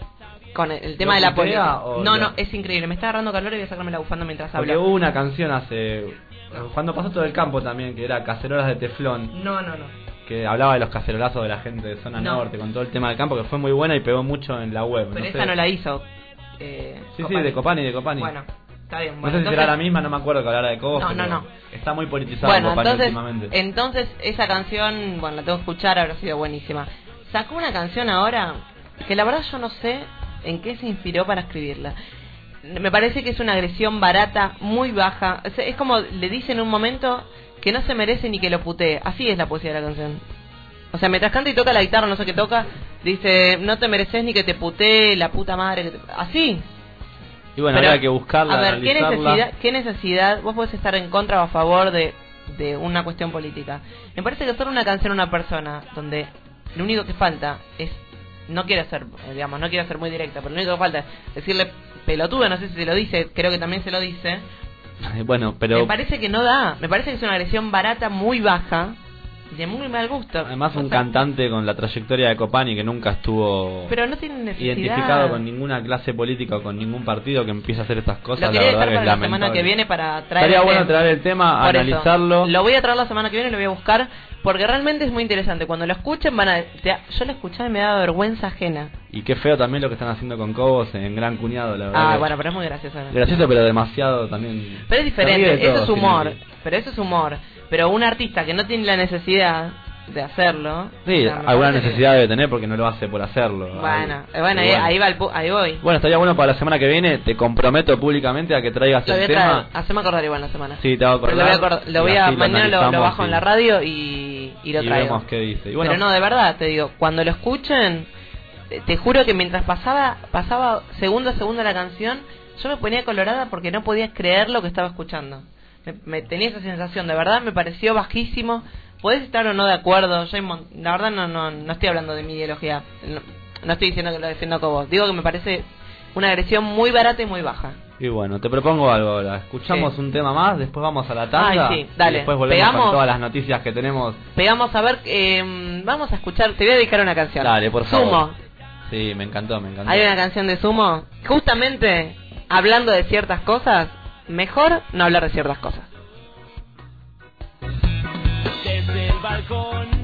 con el, el tema ¿Lo de la política. o No, lo- no, es increíble. Me está agarrando calor y voy a sacarme la bufanda mientras Porque hablo. hubo una canción hace. Cuando pasó todo el campo también, que era Cacerolas de Teflón. No, no, no. Que hablaba de los cacerolazos de la gente de zona No. norte, con todo el tema del campo, que fue muy buena y pegó mucho en la web. Pero no esa sé. no la hizo. Eh, Sí, sí, de Copani, de Copani. Bueno, está bien. no Bueno, sé si será la misma, no me acuerdo que hablara de Cobos. No, pero no, no. Está muy politizado Bueno, Copani entonces, últimamente. entonces esa canción, bueno, la tengo que escuchar, habrá sido buenísima. Sacó una canción ahora que la verdad yo no sé en qué se inspiró para escribirla. Me parece que es una agresión barata, muy baja. Es, es como le dice en un momento que no se merece ni que lo putee. Así es la poesía de la canción. O sea, mientras canta y toca la guitarra, no sé qué toca, dice, no te mereces ni que te putee la puta madre. que te-". Así. Y bueno, Pero, que buscarla, A ver, ¿qué necesidad, ¿qué necesidad? Vos podés estar en contra o a favor de, de una cuestión política. Me parece que hacer una canción a una persona donde lo único que falta es. No quiero ser, eh, digamos, no quiero ser muy directa, pero lo único que falta es decirle pelotuda, no sé si se lo dice, creo que también se lo dice. Bueno, pero Me parece que no da, me parece que es una agresión barata muy baja de muy mal gusto. además O un sea, cantante con la trayectoria de Copani que nunca estuvo Pero no tiene identificado con ninguna clase política o con ningún partido que empiece a hacer estas cosas, Lo la verdad para es la lamentable. semana que viene para traer Estaría el bueno tema. traer el tema, Por eso, analizarlo. Lo voy a traer la semana que viene y lo voy a buscar porque realmente es muy interesante. Cuando lo escuchen van a... te- yo lo escuchaba y me daba vergüenza ajena. Y qué feo también lo que están haciendo con Cobos en Gran Cuñado, la verdad. Ah, bueno, pero es muy gracioso. Gracioso, pero demasiado también. Pero es diferente, eso es humor. Pero eso es humor. Pero un artista que no tiene la necesidad de hacerlo... Sí, o sea, me alguna necesidad debe tener porque no lo hace por hacerlo. Bueno, Ahí- eh, bueno, y ahí, ahí va el pu- ahí voy. Bueno, estaría bueno para la semana que viene. Te comprometo públicamente a que traigas Lo voy el a traer. tema. Haceme acordar igual la semana. Sí, te lo voy a, acordar, lo y voy a mañana lo, bajo en y- la radio y, y lo y traigo. vemos qué dice. Y bueno, Pero no, de verdad, te digo, cuando lo escuchen, te, te juro que mientras pasaba pasaba segundo a segundo la canción, yo me ponía colorada porque no podía creer lo que estaba escuchando. Me, me tenía esa sensación, de verdad me pareció bajísimo. Podés estar o no de acuerdo, yo la verdad no, no, no estoy hablando de mi ideología, no, no estoy diciendo que lo defiendo con vos, digo que me parece una agresión muy barata y muy baja. y bueno, te propongo algo ahora. Escuchamos Sí. un tema más, después vamos a la tanda. Ay, sí, dale. Y después volvemos Pegamos. con todas las noticias que tenemos. Pegamos a ver, eh, vamos a escuchar, te voy a dedicar una canción. Dale, por favor. Sumo. Sí, me encantó, me encantó. Hay una canción de Sumo, justamente hablando de ciertas cosas, mejor no hablar de ciertas cosas. Desde el balcón.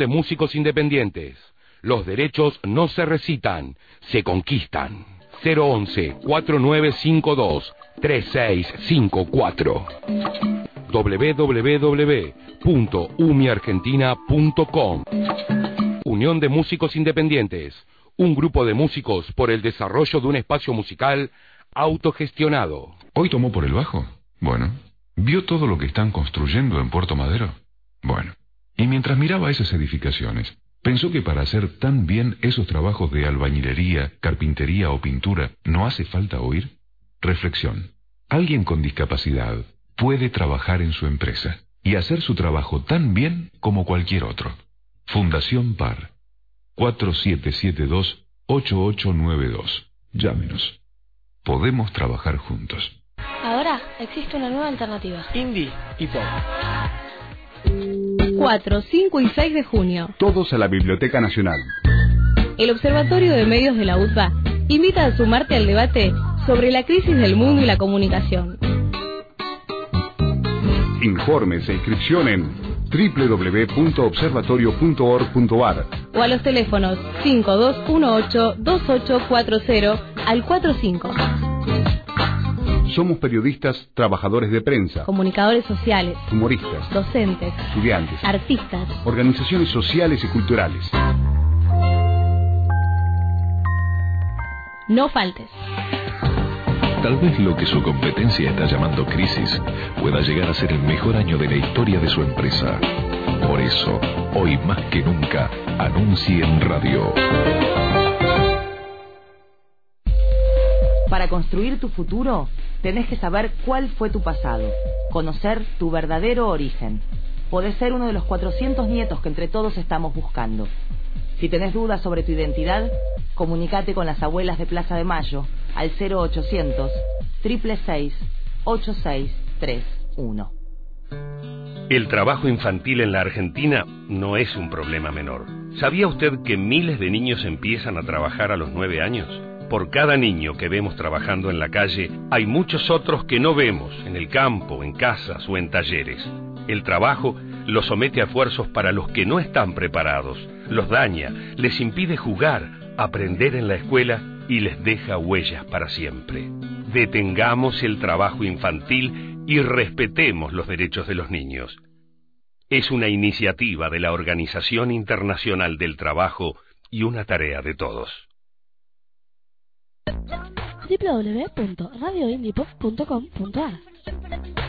De Músicos Independientes. Los derechos no se recitan, se conquistan. 011-4952-3654. www.umiargentina.com Unión de Músicos Independientes. Un grupo de músicos por el desarrollo de un espacio musical autogestionado. ¿Hoy tomó por el bajo? Bueno. ¿Vio todo lo que están construyendo en Puerto Madero? Bueno. Y mientras miraba esas edificaciones, pensó que para hacer tan bien esos trabajos de albañilería, carpintería o pintura, ¿no hace falta oír? Reflexión. Alguien con discapacidad puede trabajar en su empresa y hacer su trabajo tan bien como cualquier otro. Fundación PAR. 4772-8892. Llámenos. Podemos trabajar juntos. Ahora existe una nueva alternativa. Indie y pop. 4, 5 y 6 de junio. Todos a la Biblioteca Nacional. El Observatorio de Medios de la UTBA invita a sumarte al debate sobre la crisis del mundo y la comunicación. Informes e inscripción en www.observatorio.org.ar O a los teléfonos 5218-2840 al 45. Somos periodistas, trabajadores de prensa, Comunicadores sociales, humoristas, docentes, estudiantes, artistas. organizaciones sociales y culturales. No faltes. Tal vez lo que su competencia está llamando crisis pueda llegar a ser el mejor año de la historia de su empresa. Por eso, hoy más que nunca, anuncie en radio. Para construir tu futuro, tenés que saber cuál fue tu pasado, conocer tu verdadero origen. Podés ser uno de los 400 nietos que entre todos estamos buscando. Si tenés dudas sobre tu identidad, comunícate con las abuelas de Plaza de Mayo al 0800 666 8631. El trabajo infantil en la Argentina no es un problema menor. ¿Sabía usted que miles de niños empiezan a trabajar a los nueve años? Por cada niño que vemos trabajando en la calle, hay muchos otros que no vemos en el campo, en casas o en talleres. El trabajo los somete a esfuerzos para los que no están preparados, los daña, les impide jugar, aprender en la escuela y les deja huellas para siempre. Detengamos el trabajo infantil y respetemos los derechos de los niños. Es una iniciativa de la Organización Internacional del Trabajo y una tarea de todos. www.radioindiepop.com.ar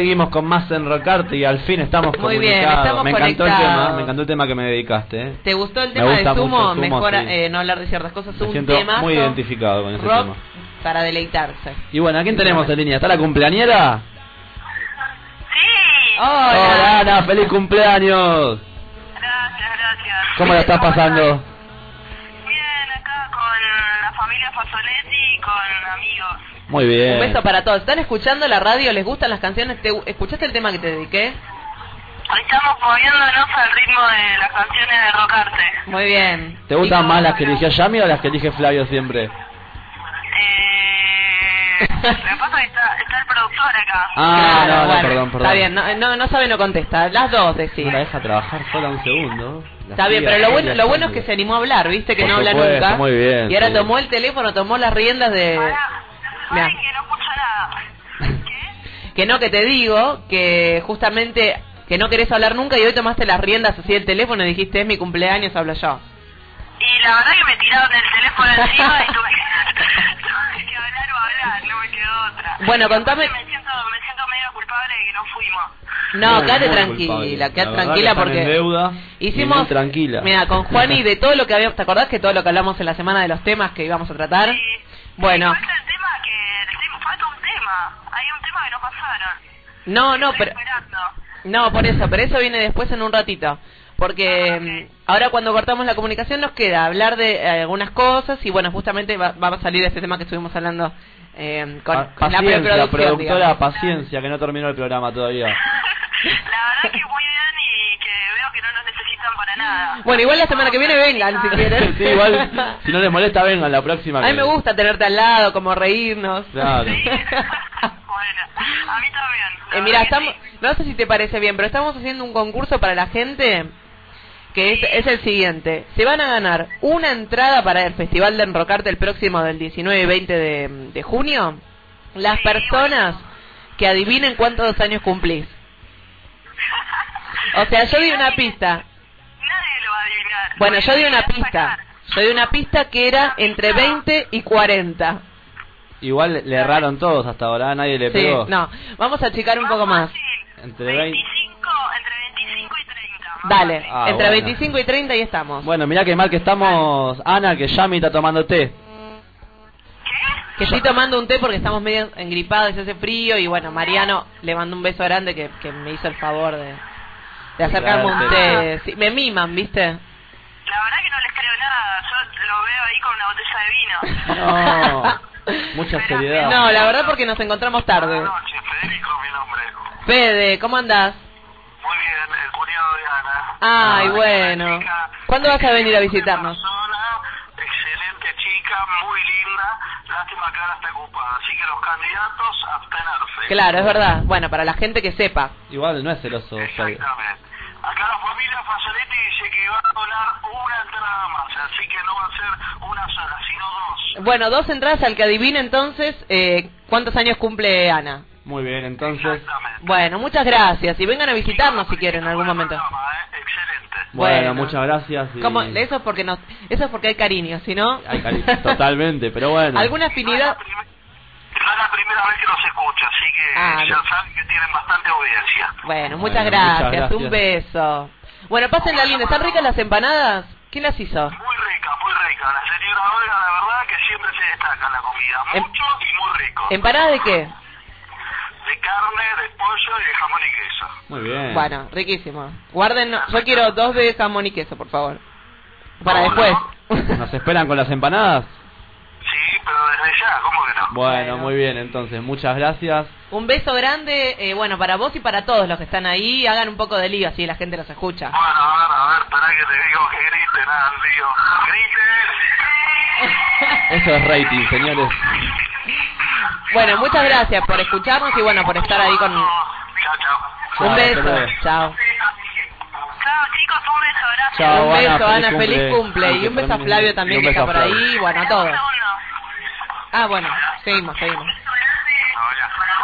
Seguimos con más Enrocarte y al fin estamos Muy bien, comunicados. estamos me encantó el conectados. tema, me encantó el tema que me dedicaste. ¿eh? ¿Te gustó el Me tema de gusta sumo? mucho Sumo, Mejor sí. eh, no hablar de ciertas cosas. Me un siento tema muy identificado con ese rock tema. para deleitarse. Y bueno, ¿a quién tenemos en línea? ¿Está la cumpleañera? Hola. Hola Ana, feliz cumpleaños. Gracias, gracias. ¿Cómo la estás pasando? Muy bien. Un beso para todos. ¿Están escuchando la radio? ¿Les gustan las canciones? ¿Te- ¿Escuchaste el tema que te dediqué? Estamos moviéndonos al ritmo de las canciones de Rocarte. Muy bien. ¿Te gustan más las que eligió Yami o las que elige Flavio siempre? Eh, lo que pasa es que está, está el productor acá. Ah, Claro, no, no, bueno, perdón, perdón. Está bien, no, no, no sabe, no contesta. Las dos decís. No la deja trabajar sola un segundo. La Está bien, pero lo bueno, lo bueno es que se animó a hablar, ¿viste? Que Por no habla supuesto, nunca. muy bien, Y ahora sí. tomó el teléfono, tomó las riendas de... Mirá. que no escucho nada. Que no, que te digo que justamente que no querés hablar nunca y hoy tomaste las riendas así del teléfono y dijiste es mi cumpleaños, hablo yo. Y la verdad que me tiraron el teléfono encima y tuve que, tuve que hablar o hablar, no me quedó otra. Bueno, contame- Me siento, me siento medio culpable de que no fuimos. No, quédate tranquila, quédate tranquila porque en deuda, hicimos tranquila. Mira, con Juan y de todo lo que habíamos, ¿te acordás que todo lo que hablamos en la semana de los temas que íbamos a tratar? Bueno, Falta falta un tema. Hay un tema que no pasaron. no, no, Estoy pero esperando. no, por eso, pero eso viene después en un ratito. Porque mm, ahora cuando cortamos la comunicación nos queda hablar de eh, algunas cosas y bueno, justamente va, va a salir este tema que estuvimos hablando eh, con, con la productora, digamos. paciencia, que no terminó el programa todavía. La nada. Bueno, igual la semana que viene vengan si quieren. sí, igual, si no les molesta, vengan la próxima. A mí que- me gusta tenerte al lado, como reírnos. Claro. A mí también. Eh, mira, estamos, no sé si te parece bien, pero estamos haciendo un concurso para la gente que es, es el siguiente. Se van a ganar una entrada para el Festival de Enrocarte el próximo del 19 y 20 de, de junio. Las personas que adivinen cuántos años cumplís. O sea, yo di una pista. Bueno, yo di una pista. Yo di una pista que era entre 20 y 40. Igual le- erraron todos hasta ahora, nadie le Sí, pegó. no. Vamos a achicar un poco más. Entre 20... Dale, Ah, entre bueno. 25 y 30 y estamos. Bueno, mirá que mal que estamos, Ana, que Yami está tomando té. Que estoy tomando un té porque estamos medio engripados y se hace frío. Y bueno, Mariano le mando un beso grande que, que me hizo el favor de, de acercarme un té. Sí, me miman, ¿viste? La verdad que no les creo nada. Yo lo veo ahí con una botella de vino. No, mucha seriedad. No, la verdad porque nos encontramos tarde. Fede, ¿cómo andás? Muy bien, el cuñado de Ana. Ay, bueno. ¿Cuándo vas a venir a visitarnos? Excelente chica, muy linda. Lástima que ahora está ocupada. Así que los candidatos, abstenerse. Claro, es verdad. Bueno, para la gente que sepa. Igual no es celoso. Fede. Acá la familia Fasoletti dice que va a donar una entrada más. Así que no va a ser una sola, sino dos. Bueno, dos entradas al que adivine entonces eh, cuántos años cumple Ana. Muy bien, entonces. Bueno, muchas gracias. Y vengan a visitarnos si quieren en algún momento. Bueno, Bueno. muchas gracias. y- ¿Cómo? Eso es porque nos, eso es porque hay cariño, si no. Ay, cari- Totalmente, pero bueno. ¿Alguna afinidad? No es la primera vez que los escucho, así que Ah, ya saben que tienen bastante audiencia. Bueno, muchas Bueno, gracias. muchas gracias. Un beso. Bueno, pásenla linda. ¿Están ricas las empanadas? ¿Quién las hizo? Muy rica, muy rica. La señora Olga, la verdad que siempre se destaca en la comida. Em- Mucho y muy rico. ¿Empanadas de qué? De carne, de pollo y de jamón y queso. Muy bien. Bueno, riquísimo. Guarden, yo quiero dos de jamón y queso, por favor. Para después. ¿Nos esperan con las empanadas? Sí, pero desde ya, ¿cómo que no? Bueno, muy bien, entonces, muchas gracias. Un beso grande, eh, bueno, para vos y para todos los que están ahí. Hagan un poco de lío, así la gente los escucha. Bueno, a ver, a ver, para que te digo que griten, ah, digo, griten. Eso es rating, señores. Bueno, muchas gracias por escucharnos y bueno, por estar ahí con... Chao, chao. Un beso. Chao. Chao, chicos, un beso, gracias. Chao, un beso, Ana, Ana, feliz feliz cumple. cumple. Y un beso a Flavio también que está por ahí. Bueno, a todos. Ah, bueno, seguimos, seguimos.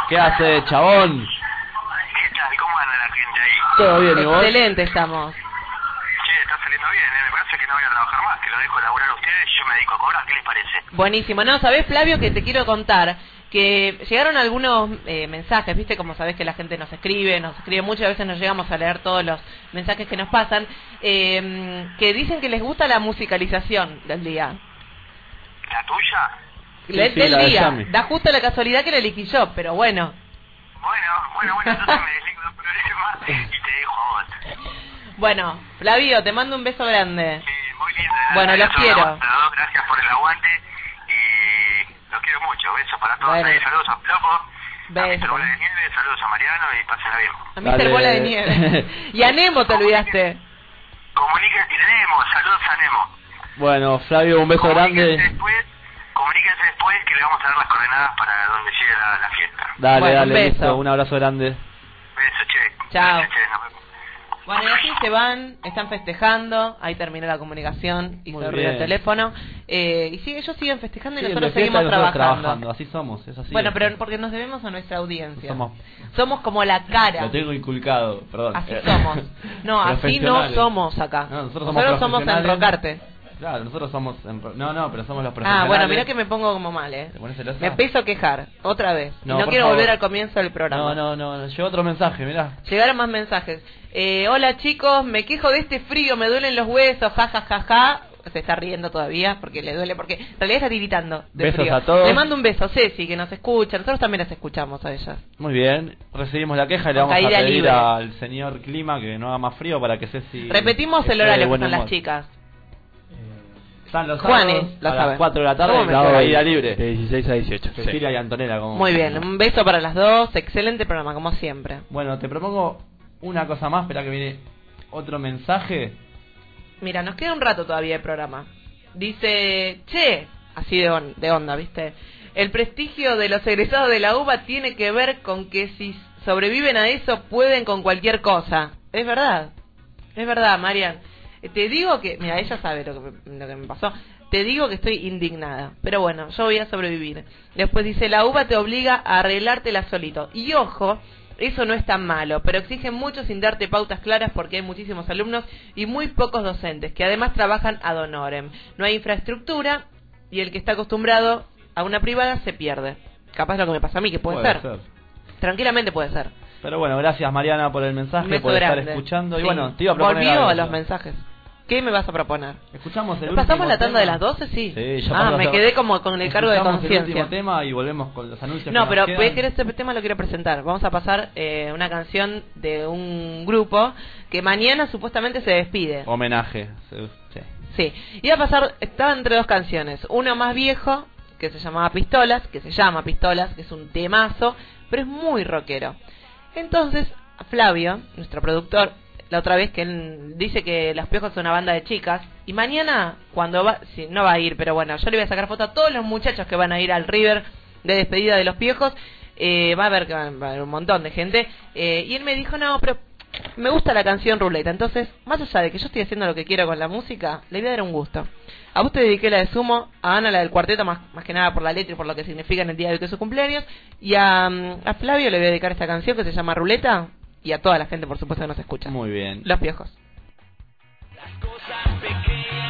¿Qué hace, chabón? ¿Qué tal? ¿Cómo anda la gente ahí? ¿Todo bien, y vos? Excelente estamos. Che, está saliendo bien, ¿eh? Me parece que no voy a trabajar más, que lo dejo laburar a ustedes y yo me dedico a cobrar. ¿Qué les parece? Buenísimo. No, ¿sabés, Flavio, que te quiero contar? Que llegaron algunos eh, mensajes, viste, como sabés que la gente nos escribe, nos escribe a veces no llegamos a leer todos los mensajes que nos pasan, eh, que dicen que les gusta la musicalización del día. ¿La tuya? Le- sí, del la de día. Yami. Da justo la casualidad que la elegí yo, pero bueno. Bueno, bueno, bueno, entonces me desligo del problema y te dejo a vos. Bueno, Flavio, te mando un beso grande. Muy lindo. Bueno, los Gracias, quiero. Gracias por el aguante los quiero mucho. Besos para todos Bueno. ahí. Saludos a Flopo, a Besos. Mr. Bola de Nieve, saludos a Mariano y pásenla bien. A Mr. Bola de Nieve. y a Nemo te olvidaste. Comuníquense, y Nemo, saludos a Nemo. Bueno, Flavio, un beso grande. Comuníquense después que le vamos a dar las coordenadas para donde llegue la, la fiesta. Dale, Bueno, un dale, beso. listo, un abrazo grande. Beso, che. Chao. Gracias, che, nos vemos. Bueno, y así se van, están festejando, ahí terminó la comunicación y Muy se abrió el bien. teléfono. Eh, y sí, ellos siguen festejando y Sí, nosotros de fiesta seguimos y nosotros trabajando. trabajando. Así somos, es así. Bueno, pero porque nos debemos a nuestra audiencia. Somos- Somos como la cara. Lo tengo inculcado, perdón. Así somos. No, así no profesionales. somos acá. No, nosotros somos nosotros somos profesionales. enrocarte. Claro, nosotros somos... enro- No, no, pero somos los Ah, profesionales. bueno, mira que me pongo como mal, ¿eh? ¿Te pones celosa? Me empiezo a quejar, otra vez. No, No, quiero favor. volver al comienzo del programa. No, no, no, llegó otro mensaje, mirá. Llegaron más mensajes. Eh, hola chicos, me quejo de este frío, me duelen los huesos, ja, ja, ja, ja. Se está riendo todavía porque le duele, porque en realidad está tiritando de Besos frío. a todos. Le mando un beso a Ceci, que nos escucha. Nosotros también las escuchamos a ellas. Muy bien, recibimos la queja y le vamos a pedir libre. al señor Clima que no haga más frío para que Ceci... Repetimos el horario que buen son las chicas. Están los Juanes, sábados a las 4 de la tarde libre. De 16 a 18. Cecilia y Antonella. Como... Muy bien, un beso para las dos. Excelente programa, como siempre. Bueno, te propongo una cosa más, espera que viene otro mensaje. Mira, nos queda un rato todavía de programa. Dice, che, así de, on- de onda, ¿viste? El prestigio de los egresados de la UBA tiene que ver con que si sobreviven a eso pueden con cualquier cosa. Es verdad, es verdad, Marian. Eh, Te digo que, mira, ella sabe lo que, me, lo que me pasó. Te digo que estoy indignada. Pero bueno, yo voy a sobrevivir. Después dice, la UBA te obliga a arreglártela solito. Y ojo, eso no es tan malo, pero exigen mucho sin darte pautas claras porque hay muchísimos alumnos y muy pocos docentes, que además trabajan ad honorem. No hay infraestructura y el que está acostumbrado a una privada se pierde. Capaz lo que me pasa a mí, que puede, ser. Tranquilamente puede ser. Pero bueno, gracias Mariana por el mensaje, beso por estar grande. escuchando. Y bueno, te iba a proponer Volvió a los mensajes. ¿Qué me vas a proponer? Escuchamos el ¿Pasamos la tanda tema. de las 12? Sí. Sí, ya ah, me quedé como con el cargo de Escuchamos el conciencia. último tema y volvemos con los anuncios No, que pero nos quedan. es que este tema lo quiero presentar. Vamos a pasar eh, una canción de un grupo que mañana supuestamente se despide. Homenaje. sí, sí. Sí, iba a pasar, estaba entre dos canciones. Uno más viejo, que se llamaba Pistolas, que se llama Pistolas, que es un temazo, pero es muy rockero. Entonces, Flavio, nuestro productor, la otra vez que él dice que Los Piojos son una banda de chicas, y mañana, cuando va, sí, no va a ir, pero bueno, yo le voy a sacar foto a todos los muchachos que van a ir al River de despedida de Los Piojos, eh, va a haber, a haber un montón de gente, eh, y él me dijo, no, pero me gusta la canción Ruleta, entonces, más allá de que yo estoy haciendo lo que quiero con la música, le voy a dar un gusto. A vos te dediqué la de Sumo, a Ana la del cuarteto, más, más que nada por la letra y por lo que significa en el día de hoy que es su cumpleaños, y a, mm, a Flavio le voy a dedicar esta canción que se llama Ruleta, y a toda la gente, por supuesto, que nos escucha. Muy bien. Los piojos. Comodoro,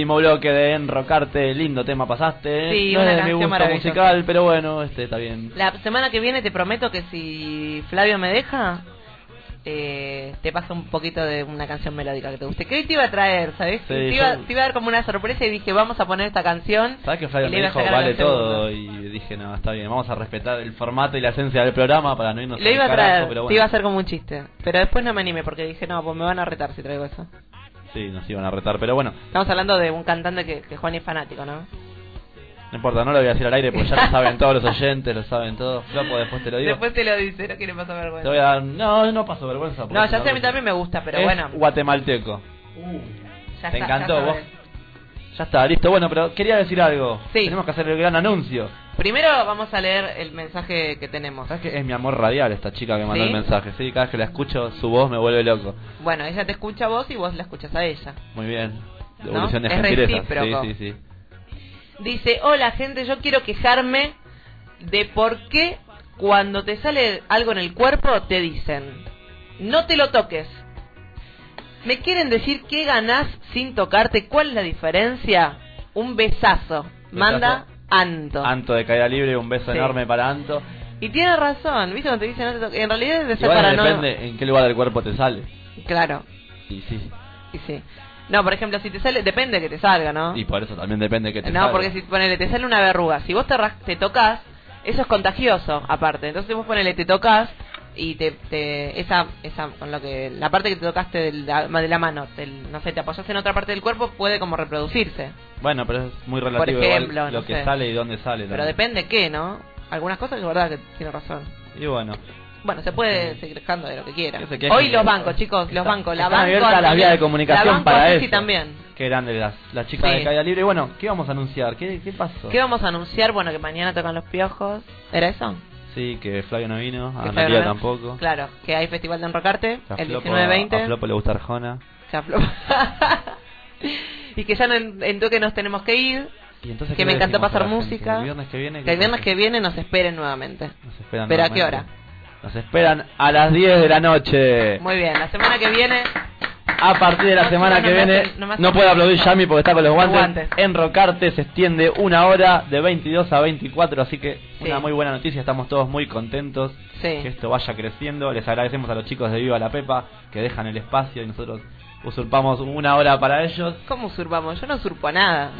Último bloque de Enrocarte, lindo tema pasaste. Sí, no una es de mi gusto musical, pero bueno, este está bien. La semana que viene te prometo que si Flavio me deja, eh, te paso un poquito de una canción melódica que te guste. ¿Qué te iba a traer, sabes? Sí, te, iba, yo- te iba a dar como una sorpresa y dije, vamos a poner esta canción. ¿Sabes que Flavio me dijo vale segunda. todo? Y dije, no, está bien, vamos a respetar el formato y la esencia del programa para no irnos Lo iba a traer, pero te bueno. iba a hacer como un chiste. Pero después no me animé porque dije, no, pues me van a retar si traigo eso. Sí, nos iban a retar, pero bueno, Estamos hablando de un cantante que, que Juan es fanático, ¿no? no importa, no lo voy a decir al aire porque ya lo saben todos los oyentes, lo saben todos. Flopo, después te lo digo. Después te lo dice, no quiere pasar Te vergüenza. voy a dar... No, no paso vergüenza. No, ya sé, a mí también me gusta, pero Es bueno. guatemalteco. Ya ¿Te está, encantó ya vos? Ya está, listo. Bueno, pero quería decir algo. Sí. Tenemos que hacer el gran anuncio. Primero vamos a leer el mensaje que tenemos. ¿Sabes que es mi amor radial esta chica que mandó ¿Sí? el mensaje? Sí, cada vez que la escucho, su voz me vuelve loco. Bueno, ella te escucha a vos y vos la escuchas a ella. Muy bien. ¿No? Devolución de Es recíproco. Sí, sí, sí. Dice, hola gente, yo quiero quejarme de por qué cuando te sale algo en el cuerpo te dicen, no te lo toques. ¿Me quieren decir qué ganás sin tocarte? ¿Cuál es la diferencia? Un besazo. Manda Anto. Anto de caída libre, un beso Sí. enorme para Anto. Y tiene razón, ¿viste? Cuando te dicen no te toques. En realidad debe ser Igual para no... depende en qué lugar del cuerpo te sale. Claro, Y sí. y sí. No, por ejemplo, si te sale, depende de que te salga, ¿no? Y por eso también depende que te No, salga. porque si ponele, te sale una verruga, si vos te, te tocas, eso es contagioso, aparte. Entonces vos ponele, te tocas y te, te esa, esa, con lo que, la parte que te tocaste de la, de la mano, no sé, te apoyaste en otra parte del cuerpo, puede como reproducirse. Bueno, pero es muy relativo Por igual ejemplo, lo no que sé. sale y dónde sale. Pero también. depende qué, ¿no? Algunas cosas es verdad que tiene razón. Y bueno, Bueno, se puede seguir quejando de lo que quiera. Hoy los bancos, chicos, los bancos, la banco abiertas las también. vías de comunicación la banco para eso. también. qué grande las, las chicas Sí. de caída libre. Y bueno, ¿qué vamos a anunciar? ¿Qué, qué pasó? ¿Qué vamos a anunciar? Bueno, que mañana tocan los piojos. ¿Era eso? Sí, que Flavio no vino, Que a no- tampoco. Claro, que hay festival de enrocarte Que a el Flopo- 19-20. A Flopo le gusta Arjona. Que a Flopo- y que ya no en, en toque nos tenemos que ir. Y entonces, que ¿qué me encantó a pasar música. El viernes que viene. Que el viernes que viene nos esperen nuevamente. Nos esperan ¿Pero a qué nuevamente. hora? Nos esperan a las 10 de la noche. Muy bien, la semana que viene A partir de la No, semana no que viene, no puede aplaudir. Yami porque está con los guantes. guantes. Enrocarte se extiende una hora de 22 a 24, así que Sí. una muy buena noticia. Estamos todos muy contentos Sí. que esto vaya creciendo. Les agradecemos a los chicos de Viva la Pepa que dejan el espacio y nosotros usurpamos una hora para ellos. ¿Cómo usurpamos? Yo no usurpo nada.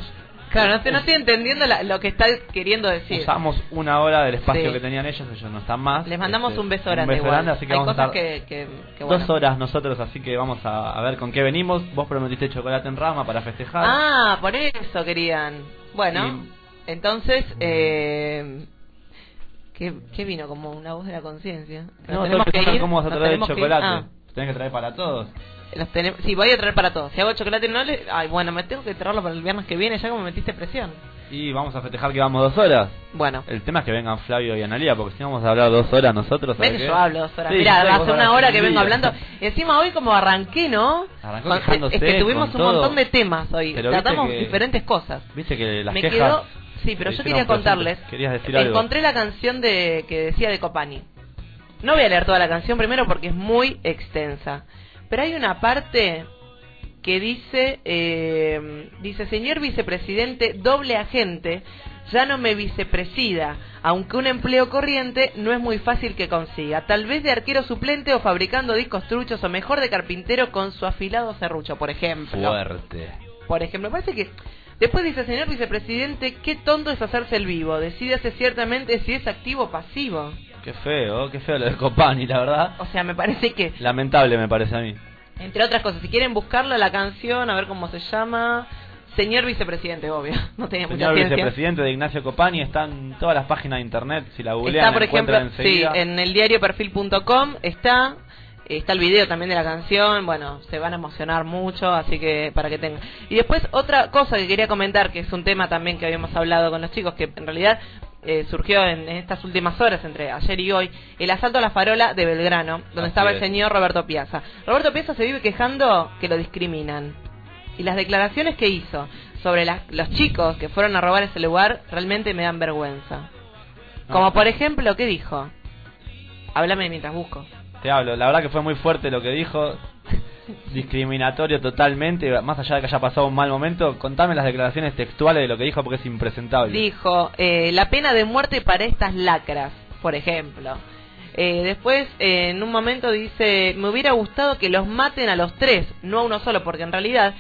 Claro, no, estoy- no estoy entendiendo la- lo que está queriendo decir. Usamos una hora del espacio Sí. que tenían ellos, ellos no están más. Les mandamos Este, un beso grande. beso igual. grande, así que Hay vamos a cosas estar que, que, que bueno. dos horas nosotros, así que vamos a, a ver con qué venimos. Vos prometiste chocolate en rama para festejar. Ah, por eso querían. Bueno, entonces, eh, ¿qué, qué vino? Como una voz de la conciencia. no, tenemos que ir, cómo vas a nos traer el tenemos que ir. chocolate. Ah, Tenés que traer para todos. los tenem- sí, voy a traer para todos. Si hago chocolate no le... Ay, bueno, me tengo que traerlo para el viernes que viene, ya como me metiste presión. Y vamos a festejar que vamos dos horas. Bueno. El tema es que vengan Flavio y Analia, porque si vamos a hablar dos horas nosotros. Ven ¿sabes que qué? yo hablo dos horas. Sí, Mira, hace una hora que vengo hablando. Encima hoy como arranqué, ¿no? Arrancó Con- es que tuvimos un montón de temas hoy. Pero Tratamos que- diferentes cosas. Viste que las Me quejas. quedó... Sí, pero yo quería contarles. Querías decir algo. Encontré la canción de que decía de Copani. No voy a leer toda la canción primero porque es muy extensa. Pero hay una parte que dice, eh, dice, señor vicepresidente, doble agente, ya no me vicepresida, aunque un empleo corriente no es muy fácil que consiga. Tal vez de arquero suplente o fabricando discos truchos o mejor de carpintero con su afilado serrucho, por ejemplo. Fuerte. Por ejemplo, parece que después dice, señor vicepresidente, qué tonto es hacerse el vivo. Decídase ciertamente si es activo o pasivo. Qué feo, qué feo lo de Copani, la verdad. O sea, me parece que, Lamentable me parece a mí. entre otras cosas, si quieren buscarla la canción, a ver cómo se llama. Señor vicepresidente, obvio. No tenía mucha Señor ciencia. vicepresidente de Ignacio Copani está en todas las páginas de internet. Si la googlean, Está, por ejemplo, encuentran sí, enseguida. en el diarioperfil.com está. Está el video también de la canción, bueno, se van a emocionar mucho, así que para que tengan. Y después otra cosa que quería comentar, que es un tema también que habíamos hablado con los chicos, que en realidad eh, surgió en, en estas últimas horas, entre ayer y hoy, el asalto a la farola de Belgrano, donde Así estaba es. el señor Roberto Piazza. Roberto Piazza se vive quejando que lo discriminan. Y las declaraciones que hizo sobre las- los chicos que fueron a robar ese lugar realmente me dan vergüenza. Como por ejemplo, ¿qué dijo? Háblame mientras busco. Te hablo, la verdad que fue muy fuerte lo que dijo. Discriminatorio totalmente, más allá de que haya pasado un mal momento. Contame las declaraciones textuales de lo que dijo porque es impresentable. Dijo, eh, la pena de muerte para estas lacras, por ejemplo. Eh, después, eh, en un momento dice, me hubiera gustado que los maten a los tres, no a uno solo, porque en realidad,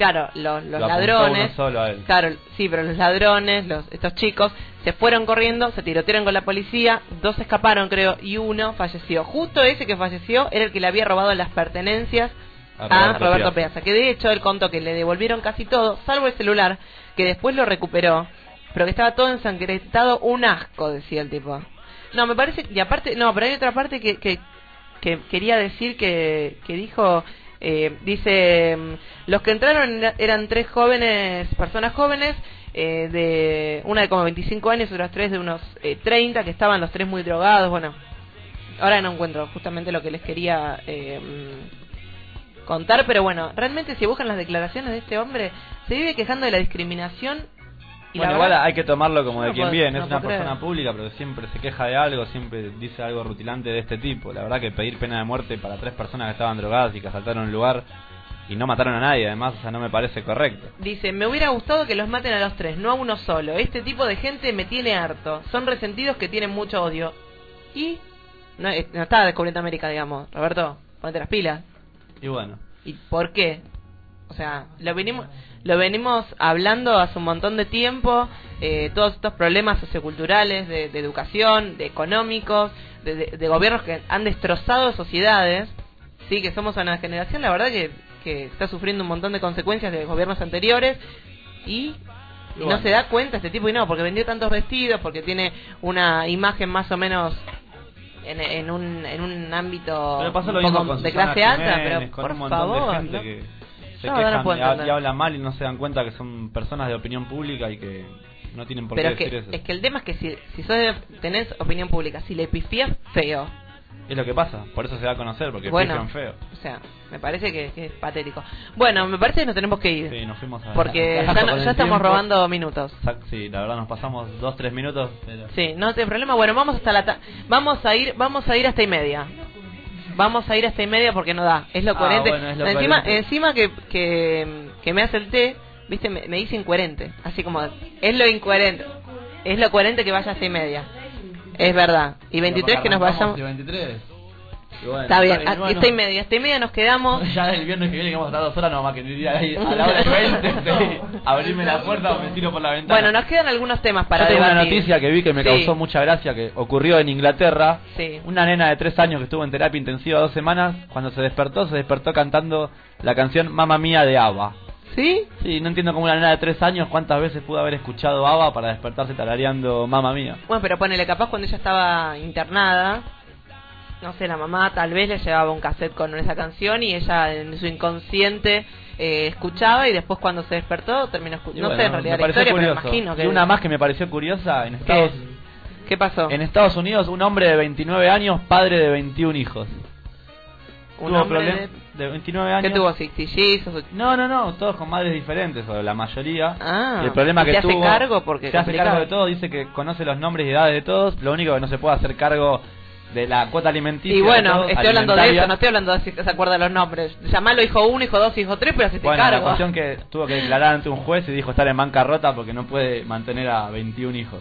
claro, los, los Lo ladrones, solo a él. claro, sí, pero los ladrones, los, estos chicos, se fueron corriendo, se tirotearon con la policía, dos escaparon creo, y uno falleció. Justo ese que falleció era el que le había robado las pertenencias A a Roberto Roberto, Piazza. Piazza, que de hecho él contó que le devolvieron casi todo, salvo el celular, que después lo recuperó, pero que estaba todo ensangrentado, un asco, decía el tipo. No, me parece, y aparte, no, pero hay otra parte que, que, que quería decir que, que dijo, eh, dice, mm, los que entraron era- eran tres jóvenes, personas jóvenes, eh, de una de como 25 años otras tres de unos eh, 30, que estaban los tres muy drogados, bueno, ahora no encuentro justamente lo que les quería eh, mm, contar, pero bueno, realmente si buscan las declaraciones de este hombre, se vive quejando de la discriminación y Bueno, igual verdad- hay que tomarlo como de no quien puedo- viene, no es una persona creer. pública, pero siempre se queja de algo, siempre dice algo rutilante de este tipo. La verdad que pedir pena de muerte para tres personas que estaban drogadas y que asaltaron un lugar y no mataron a nadie, además, o sea, no me parece correcto. Dice, me hubiera gustado que los maten a los tres, no a uno solo. Este tipo de gente me tiene harto. Son resentidos que tienen mucho odio. Y no, no está descubriendo América, digamos. Roberto, ponete las pilas. Y bueno, ¿Y por qué? O sea, lo venimos, lo venimos hablando hace un montón de tiempo, eh, todos estos problemas socioculturales, de, de educación, de económicos, de, de- de gobiernos que han destrozado sociedades, sí, que somos una generación, la verdad que, que está sufriendo un montón de consecuencias de gobiernos anteriores y, y no se da cuenta este tipo y no, porque vendió tantos vestidos, porque tiene una imagen más o menos en, en un, en un ámbito un poco de clase alta, pero por favor, se No, no quejan puedo y, y hablan mal y no se dan cuenta que son personas de opinión pública y que no tienen por Pero qué es que, decir eso. es que el tema es que si, si sos de- tenés opinión pública, si le pifias, feo. Es lo que pasa, por eso se da a conocer, porque Bueno. fijan feo. O sea, me parece que, que es patético. Bueno, me parece que nos tenemos que ir. Sí, nos fuimos a... Porque ya, no- ya estamos robando minutos. Sí, la verdad nos pasamos dos, tres minutos. pero- Sí, no hay problema. Bueno, vamos hasta la ta- vamos a ir vamos a ir hasta y media. Vamos a ir hasta y media porque no da. Es lo Ah, coherente. bueno, es lo encima coherente. encima que, que que me hace el té, ¿viste? Me, me dice incoherente, así como es lo incoherente. Es lo coherente que vaya hasta y media. Es verdad. Y 23 que nos vayamos y 23. Bueno, Está bien, bueno. hasta y media, hasta y media nos quedamos. Ya el viernes que viene que vamos a estar dos horas nomás que ir ahí a la hora 20, sí, abrirme la puerta o me tiro por la ventana. Bueno, nos quedan algunos temas para Yo tengo una noticia que vi que me Sí. causó mucha gracia, que ocurrió en Inglaterra. Sí. Una nena de tres años que estuvo en terapia intensiva dos semanas, cuando se despertó, se despertó cantando la canción Mamma Mía de ABBA. ¿Sí? Sí, no entiendo cómo una nena de tres años cuántas veces pudo haber escuchado ABBA para despertarse tarareando Mamma Mía. Bueno, pero ponele, capaz cuando ella estaba internada, no sé, la mamá tal vez le llevaba un cassette con esa canción y ella en su inconsciente eh, escuchaba y después cuando se despertó terminó escuchando. No bueno, sé en realidad la historia, pero curioso. imagino que... Y una más que me pareció curiosa, en Estados, ¿Qué pasó? en Estados Unidos un hombre de 29 años, padre de 21 hijos. Un Tuvo hombre problem- de 29 años. ¿Qué tuvo? ¿Sixtillizos? No, no, no, todos con madres diferentes, o la mayoría. Ah, el problema ¿y que se hace tuvo. cargo? Porque se hace complicado. cargo de todo, dice que conoce los nombres y edades de todos. Lo único que no se puede hacer cargo de la cuota alimenticia. Y bueno, estoy hablando de eso, no estoy hablando de si se acuerda de los nombres. Llamalo hijo 1, hijo 2, hijo 3, pero hacete Bueno, la cargo. cuestión que tuvo que declarar ante un juez y dijo estar en bancarrota porque no puede mantener a 21 hijos.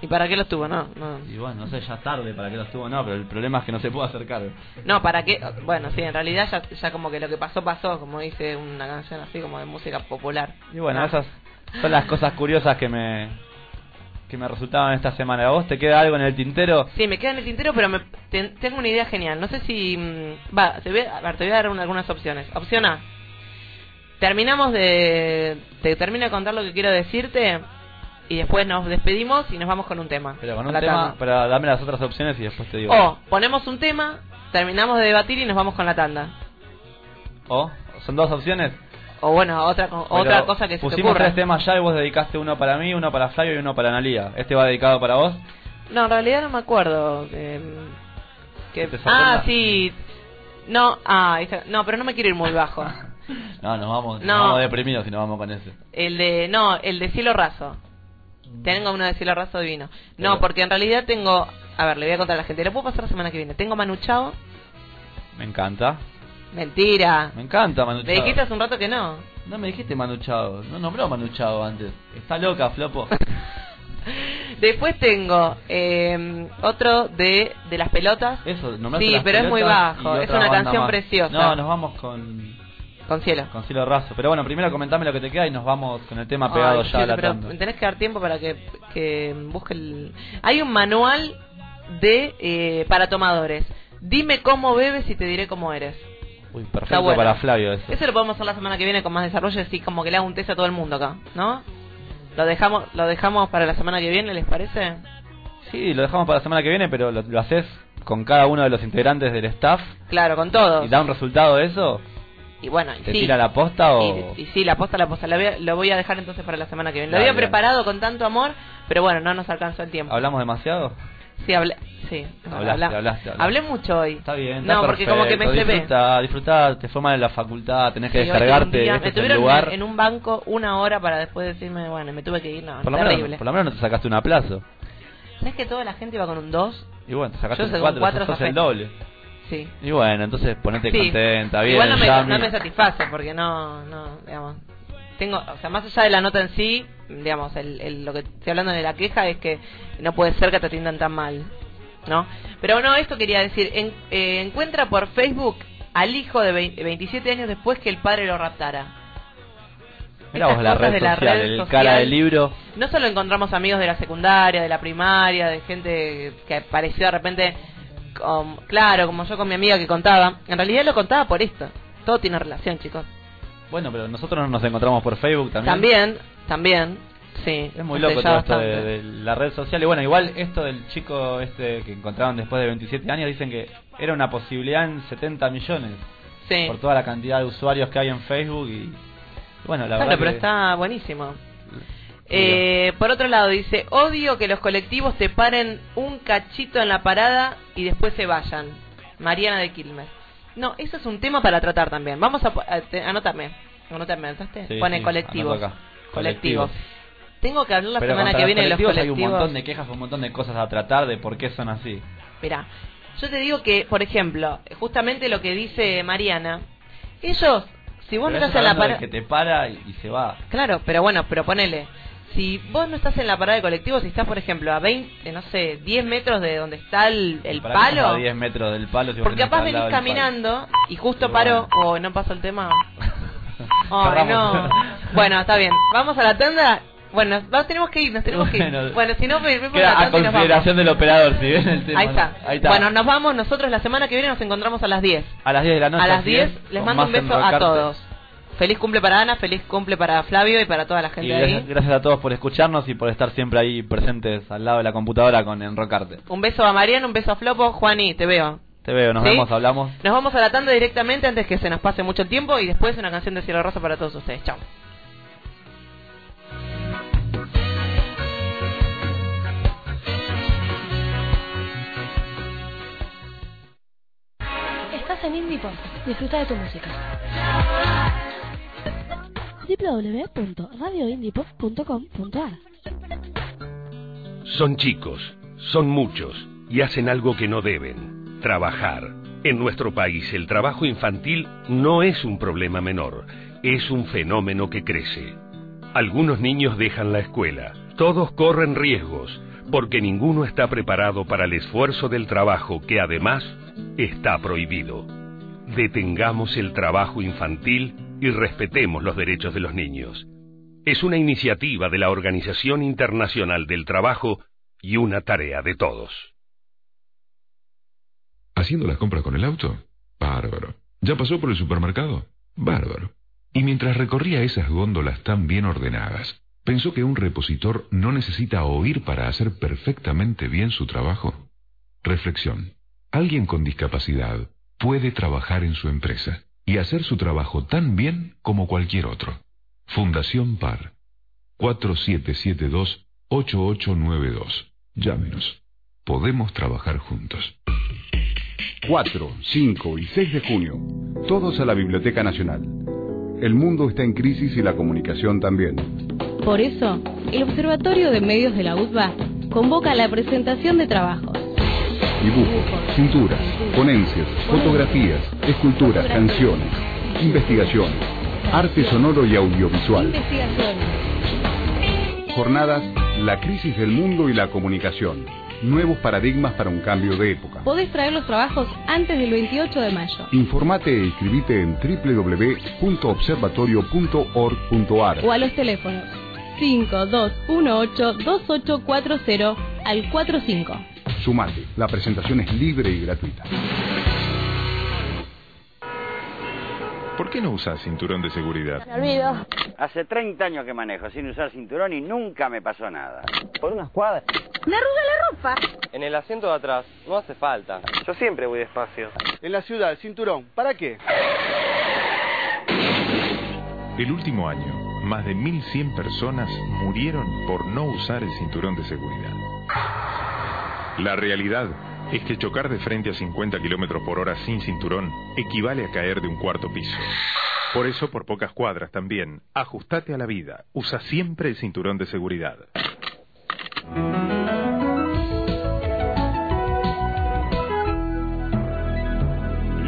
¿Y para qué los tuvo? No, no. Y bueno, no sé, ya es tarde para que los tuvo, no, pero el problema es que no se puede hacer cargo. No, ¿para qué? Bueno, sí, en realidad ya, ya como que lo que pasó, pasó, como dice una canción así como de música popular. Y bueno, No. esas son las cosas curiosas que me que me resultaban esta semana. ¿A vos te queda algo en el tintero? Sí, me queda en el tintero, pero me, ten- tengo una idea genial. No sé si... mm, Va, te voy a, ver, te voy a dar una- algunas opciones. Opción A. Terminamos de... Te termino de contar lo que quiero decirte y después nos despedimos y nos vamos con un tema. Pero con un la tema, tanda. pero dame las otras opciones y después te digo. O ponemos un tema, terminamos de debatir y nos vamos con la tanda. O, son dos opciones. O bueno, otra otra cosa que se te Pusimos ocurra. tres temas ya y vos dedicaste uno para mí, uno para Flavio y uno para Analia. ¿Este va dedicado para vos? No, en realidad no me acuerdo. eh, que, ¿Que te ah, sí. No, ah, está. no, pero no me quiero ir muy bajo. No, nos vamos, nos No. vamos deprimidos si nos vamos con ese. El de, no, el de cielo raso. Tengo uno de cielo raso divino. No, Pero- porque en realidad tengo, a ver, le voy a contar a la gente, lo puedo pasar la semana que viene. Tengo Manu Chao, Me encanta. Mentira. Me encanta Manu Me dijiste hace un rato que no. No me dijiste Manu Chao. No nombró Manu Chao antes. Está loca, Flopo. Después tengo eh, otro de, de las pelotas. Eso, nombraste Sí, las pero es muy bajo. Es una canción más. preciosa. No, nos vamos con Con cielo. con cielo raso. Pero bueno, primero comentame lo que te queda y nos vamos con el tema pegado Ay, ya cielo, a la pero tanda. me tenés que dar tiempo para que, que busque el... Hay un manual de eh, para tomadores. Dime cómo bebes y te diré cómo eres. Uy, Está perfecto bueno. para Flavio eso. Eso lo podemos hacer la semana que viene con más desarrollo, así como que le hago un test a todo el mundo acá, ¿no? Lo dejamos, lo dejamos para la semana que viene, ¿les parece? Sí, lo dejamos para la semana que viene, pero lo, lo haces con cada uno de los integrantes del staff Claro, con todos. y da un resultado de eso. Y bueno, y ¿Te sí. tira la posta o...? Y, y sí, la posta, la posta. La voy a- lo voy a dejar entonces para la semana que viene. Lo había preparado con tanto amor, pero bueno, no nos alcanzó el tiempo. ¿Hablamos demasiado? Sí, hablé. Sí, Hablaste, habla- hablaste, hablaste. Hablé mucho hoy. Está bien, No, está porque como que me perfecto. Disfruta, disfruta, te fue mal en la facultad, tenés que Sí, descargarte, día- este me es el tuvieron lugar. en, un banco una hora para después decirme, bueno, me tuve que ir, no, por, lo terrible. menos, por lo menos no te sacaste un aplazo. ¿Sabes que toda la gente iba con un 2? Y bueno, te sacaste Yo un saqué un 4, cuatro, sos el doble. Sí. Y bueno, entonces ponete Sí. contenta, bien, Igual no me, no me satisface porque no, no, digamos, tengo, o sea, más allá de la nota en sí, digamos, el, el- lo que estoy hablando de la queja es que no puede ser que te atiendan tan mal, ¿no? Pero no, esto quería decir, en- eh, encuentra por Facebook al hijo de 20 27 años después que el padre lo raptara. Estas vos la red de la social, red el social. cara del libro. No solo encontramos amigos de la secundaria, de la primaria, de gente que apareció de repente, con- claro, como yo con mi amiga que contaba. En realidad lo contaba por esto. Todo tiene relación, chicos. Bueno, pero nosotros nos encontramos por Facebook también. También, también, sí. Es muy loco todo esto de, la red social. Y bueno, igual esto del chico este que encontraron después de 27 años, dicen que era una posibilidad en 70 millones. Sí. Por toda la cantidad de usuarios que hay en Facebook y... Bueno, la Claro, verdad pero que- está buenísimo. Eh, por otro lado, dice, odio que los colectivos te paren un cachito en la parada y después se vayan. Mariana de Quilmes. No, eso es un tema para tratar también. Vamos a, a te- ¿anotaste? Sí, Pone sí, colectivos. Colectivos. Tengo que hablar la Pero semana que viene de los colectivos. Hay un montón de quejas, un montón de cosas a tratar de por qué son así. Mira, yo te digo que, por ejemplo, justamente lo que dice Mariana, ellos, si vos Pero no estás en la parada... que te para y, y se va. Claro, pero bueno, pero ponele. Si vos no estás en la parada de colectivo, si estás, por ejemplo, a 20, no sé, 10 metros de donde está el, el Para palo, A 10 metros del palo. si porque capaz venís caminando y justo Y paro, o no pasó el tema. Cerramos. no. Bueno, está bien. Vamos a la tanda. Bueno, vamos, tenemos que ir, nos tenemos que ir. Bueno, Bueno, si no, ve por la a consideración del operador, si ven el tema. Ahí está. Ahí está. Bueno, nos vamos. Nosotros la semana que viene nos encontramos a las 10. a las 10 de la noche. a las así 10 es, les mando un beso a todos. Feliz cumple para Ana, feliz cumple para Flavio y para toda la Y gente gracias, ahí. gracias a todos por escucharnos y por estar siempre ahí presentes al lado de la computadora con Enrocarte. Un beso a Mariano, un beso a Flopo. Juani, te veo. Te veo, nos ¿Sí? vemos, hablamos. Nos vamos a la tanda directamente antes que se nos pase mucho el tiempo y después una canción de Cielo Rosa para todos ustedes. Chao. Estás en Indie Pop. Disfruta de tu música. www.radioindiepop.com.ar Son chicos, son muchos y hacen algo que no deben, trabajar. En nuestro país el trabajo infantil no es un problema menor, es un fenómeno que crece. Algunos niños dejan la escuela, todos corren riesgos, porque ninguno está preparado para el esfuerzo del trabajo que además está prohibido. Detengamos el trabajo infantil y respetemos los derechos de los niños. Es una iniciativa de la Organización Internacional del Trabajo y una tarea de todos. ¿Haciendo las compras con el auto? Bárbaro. ¿Ya pasó por el supermercado? Bárbaro. Y mientras recorría esas góndolas tan bien ordenadas, ¿pensó que un repositor no necesita oír para hacer perfectamente bien su trabajo? Reflexión. Alguien con discapacidad puede trabajar en su empresa y hacer su trabajo tan bien como cualquier otro. Fundación PAR. 4772-8892. Llámenos. Podemos trabajar juntos. 4, 5 y 6 de junio, todos a la Biblioteca Nacional. El mundo está en crisis y la comunicación también. Por eso, el Observatorio de Medios de la UTBA convoca la presentación de trabajos. Dibujos, pinturas, ponencias, fotografías, esculturas, canciones, investigaciones, arte sonoro y audiovisual. Jornadas La crisis del mundo y la comunicación. Nuevos paradigmas para un cambio de época. Podés traer los trabajos antes del 28 de mayo. Informate e inscribite en www.observatorio.org.ar O a los teléfonos 5218-2840 al 45. Sumate, la presentación es libre y gratuita. ¿Por qué no usas cinturón de seguridad? Me olvido. Hace 30 años que manejo sin usar cinturón y nunca me pasó nada. Por unas cuadras. ¡Me arruga la ropa! En el asiento de atrás, no hace falta. Yo siempre voy despacio. En la ciudad, el cinturón. ¿Para qué? El último año, más de 1.100 personas murieron por no usar el cinturón de seguridad. La realidad es que chocar de frente a 50 kilómetros por hora sin cinturón equivale a caer de un cuarto piso. Por eso, por pocas cuadras también, ajustate a la vida. Usa siempre el cinturón de seguridad.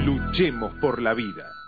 Luchemos por la vida.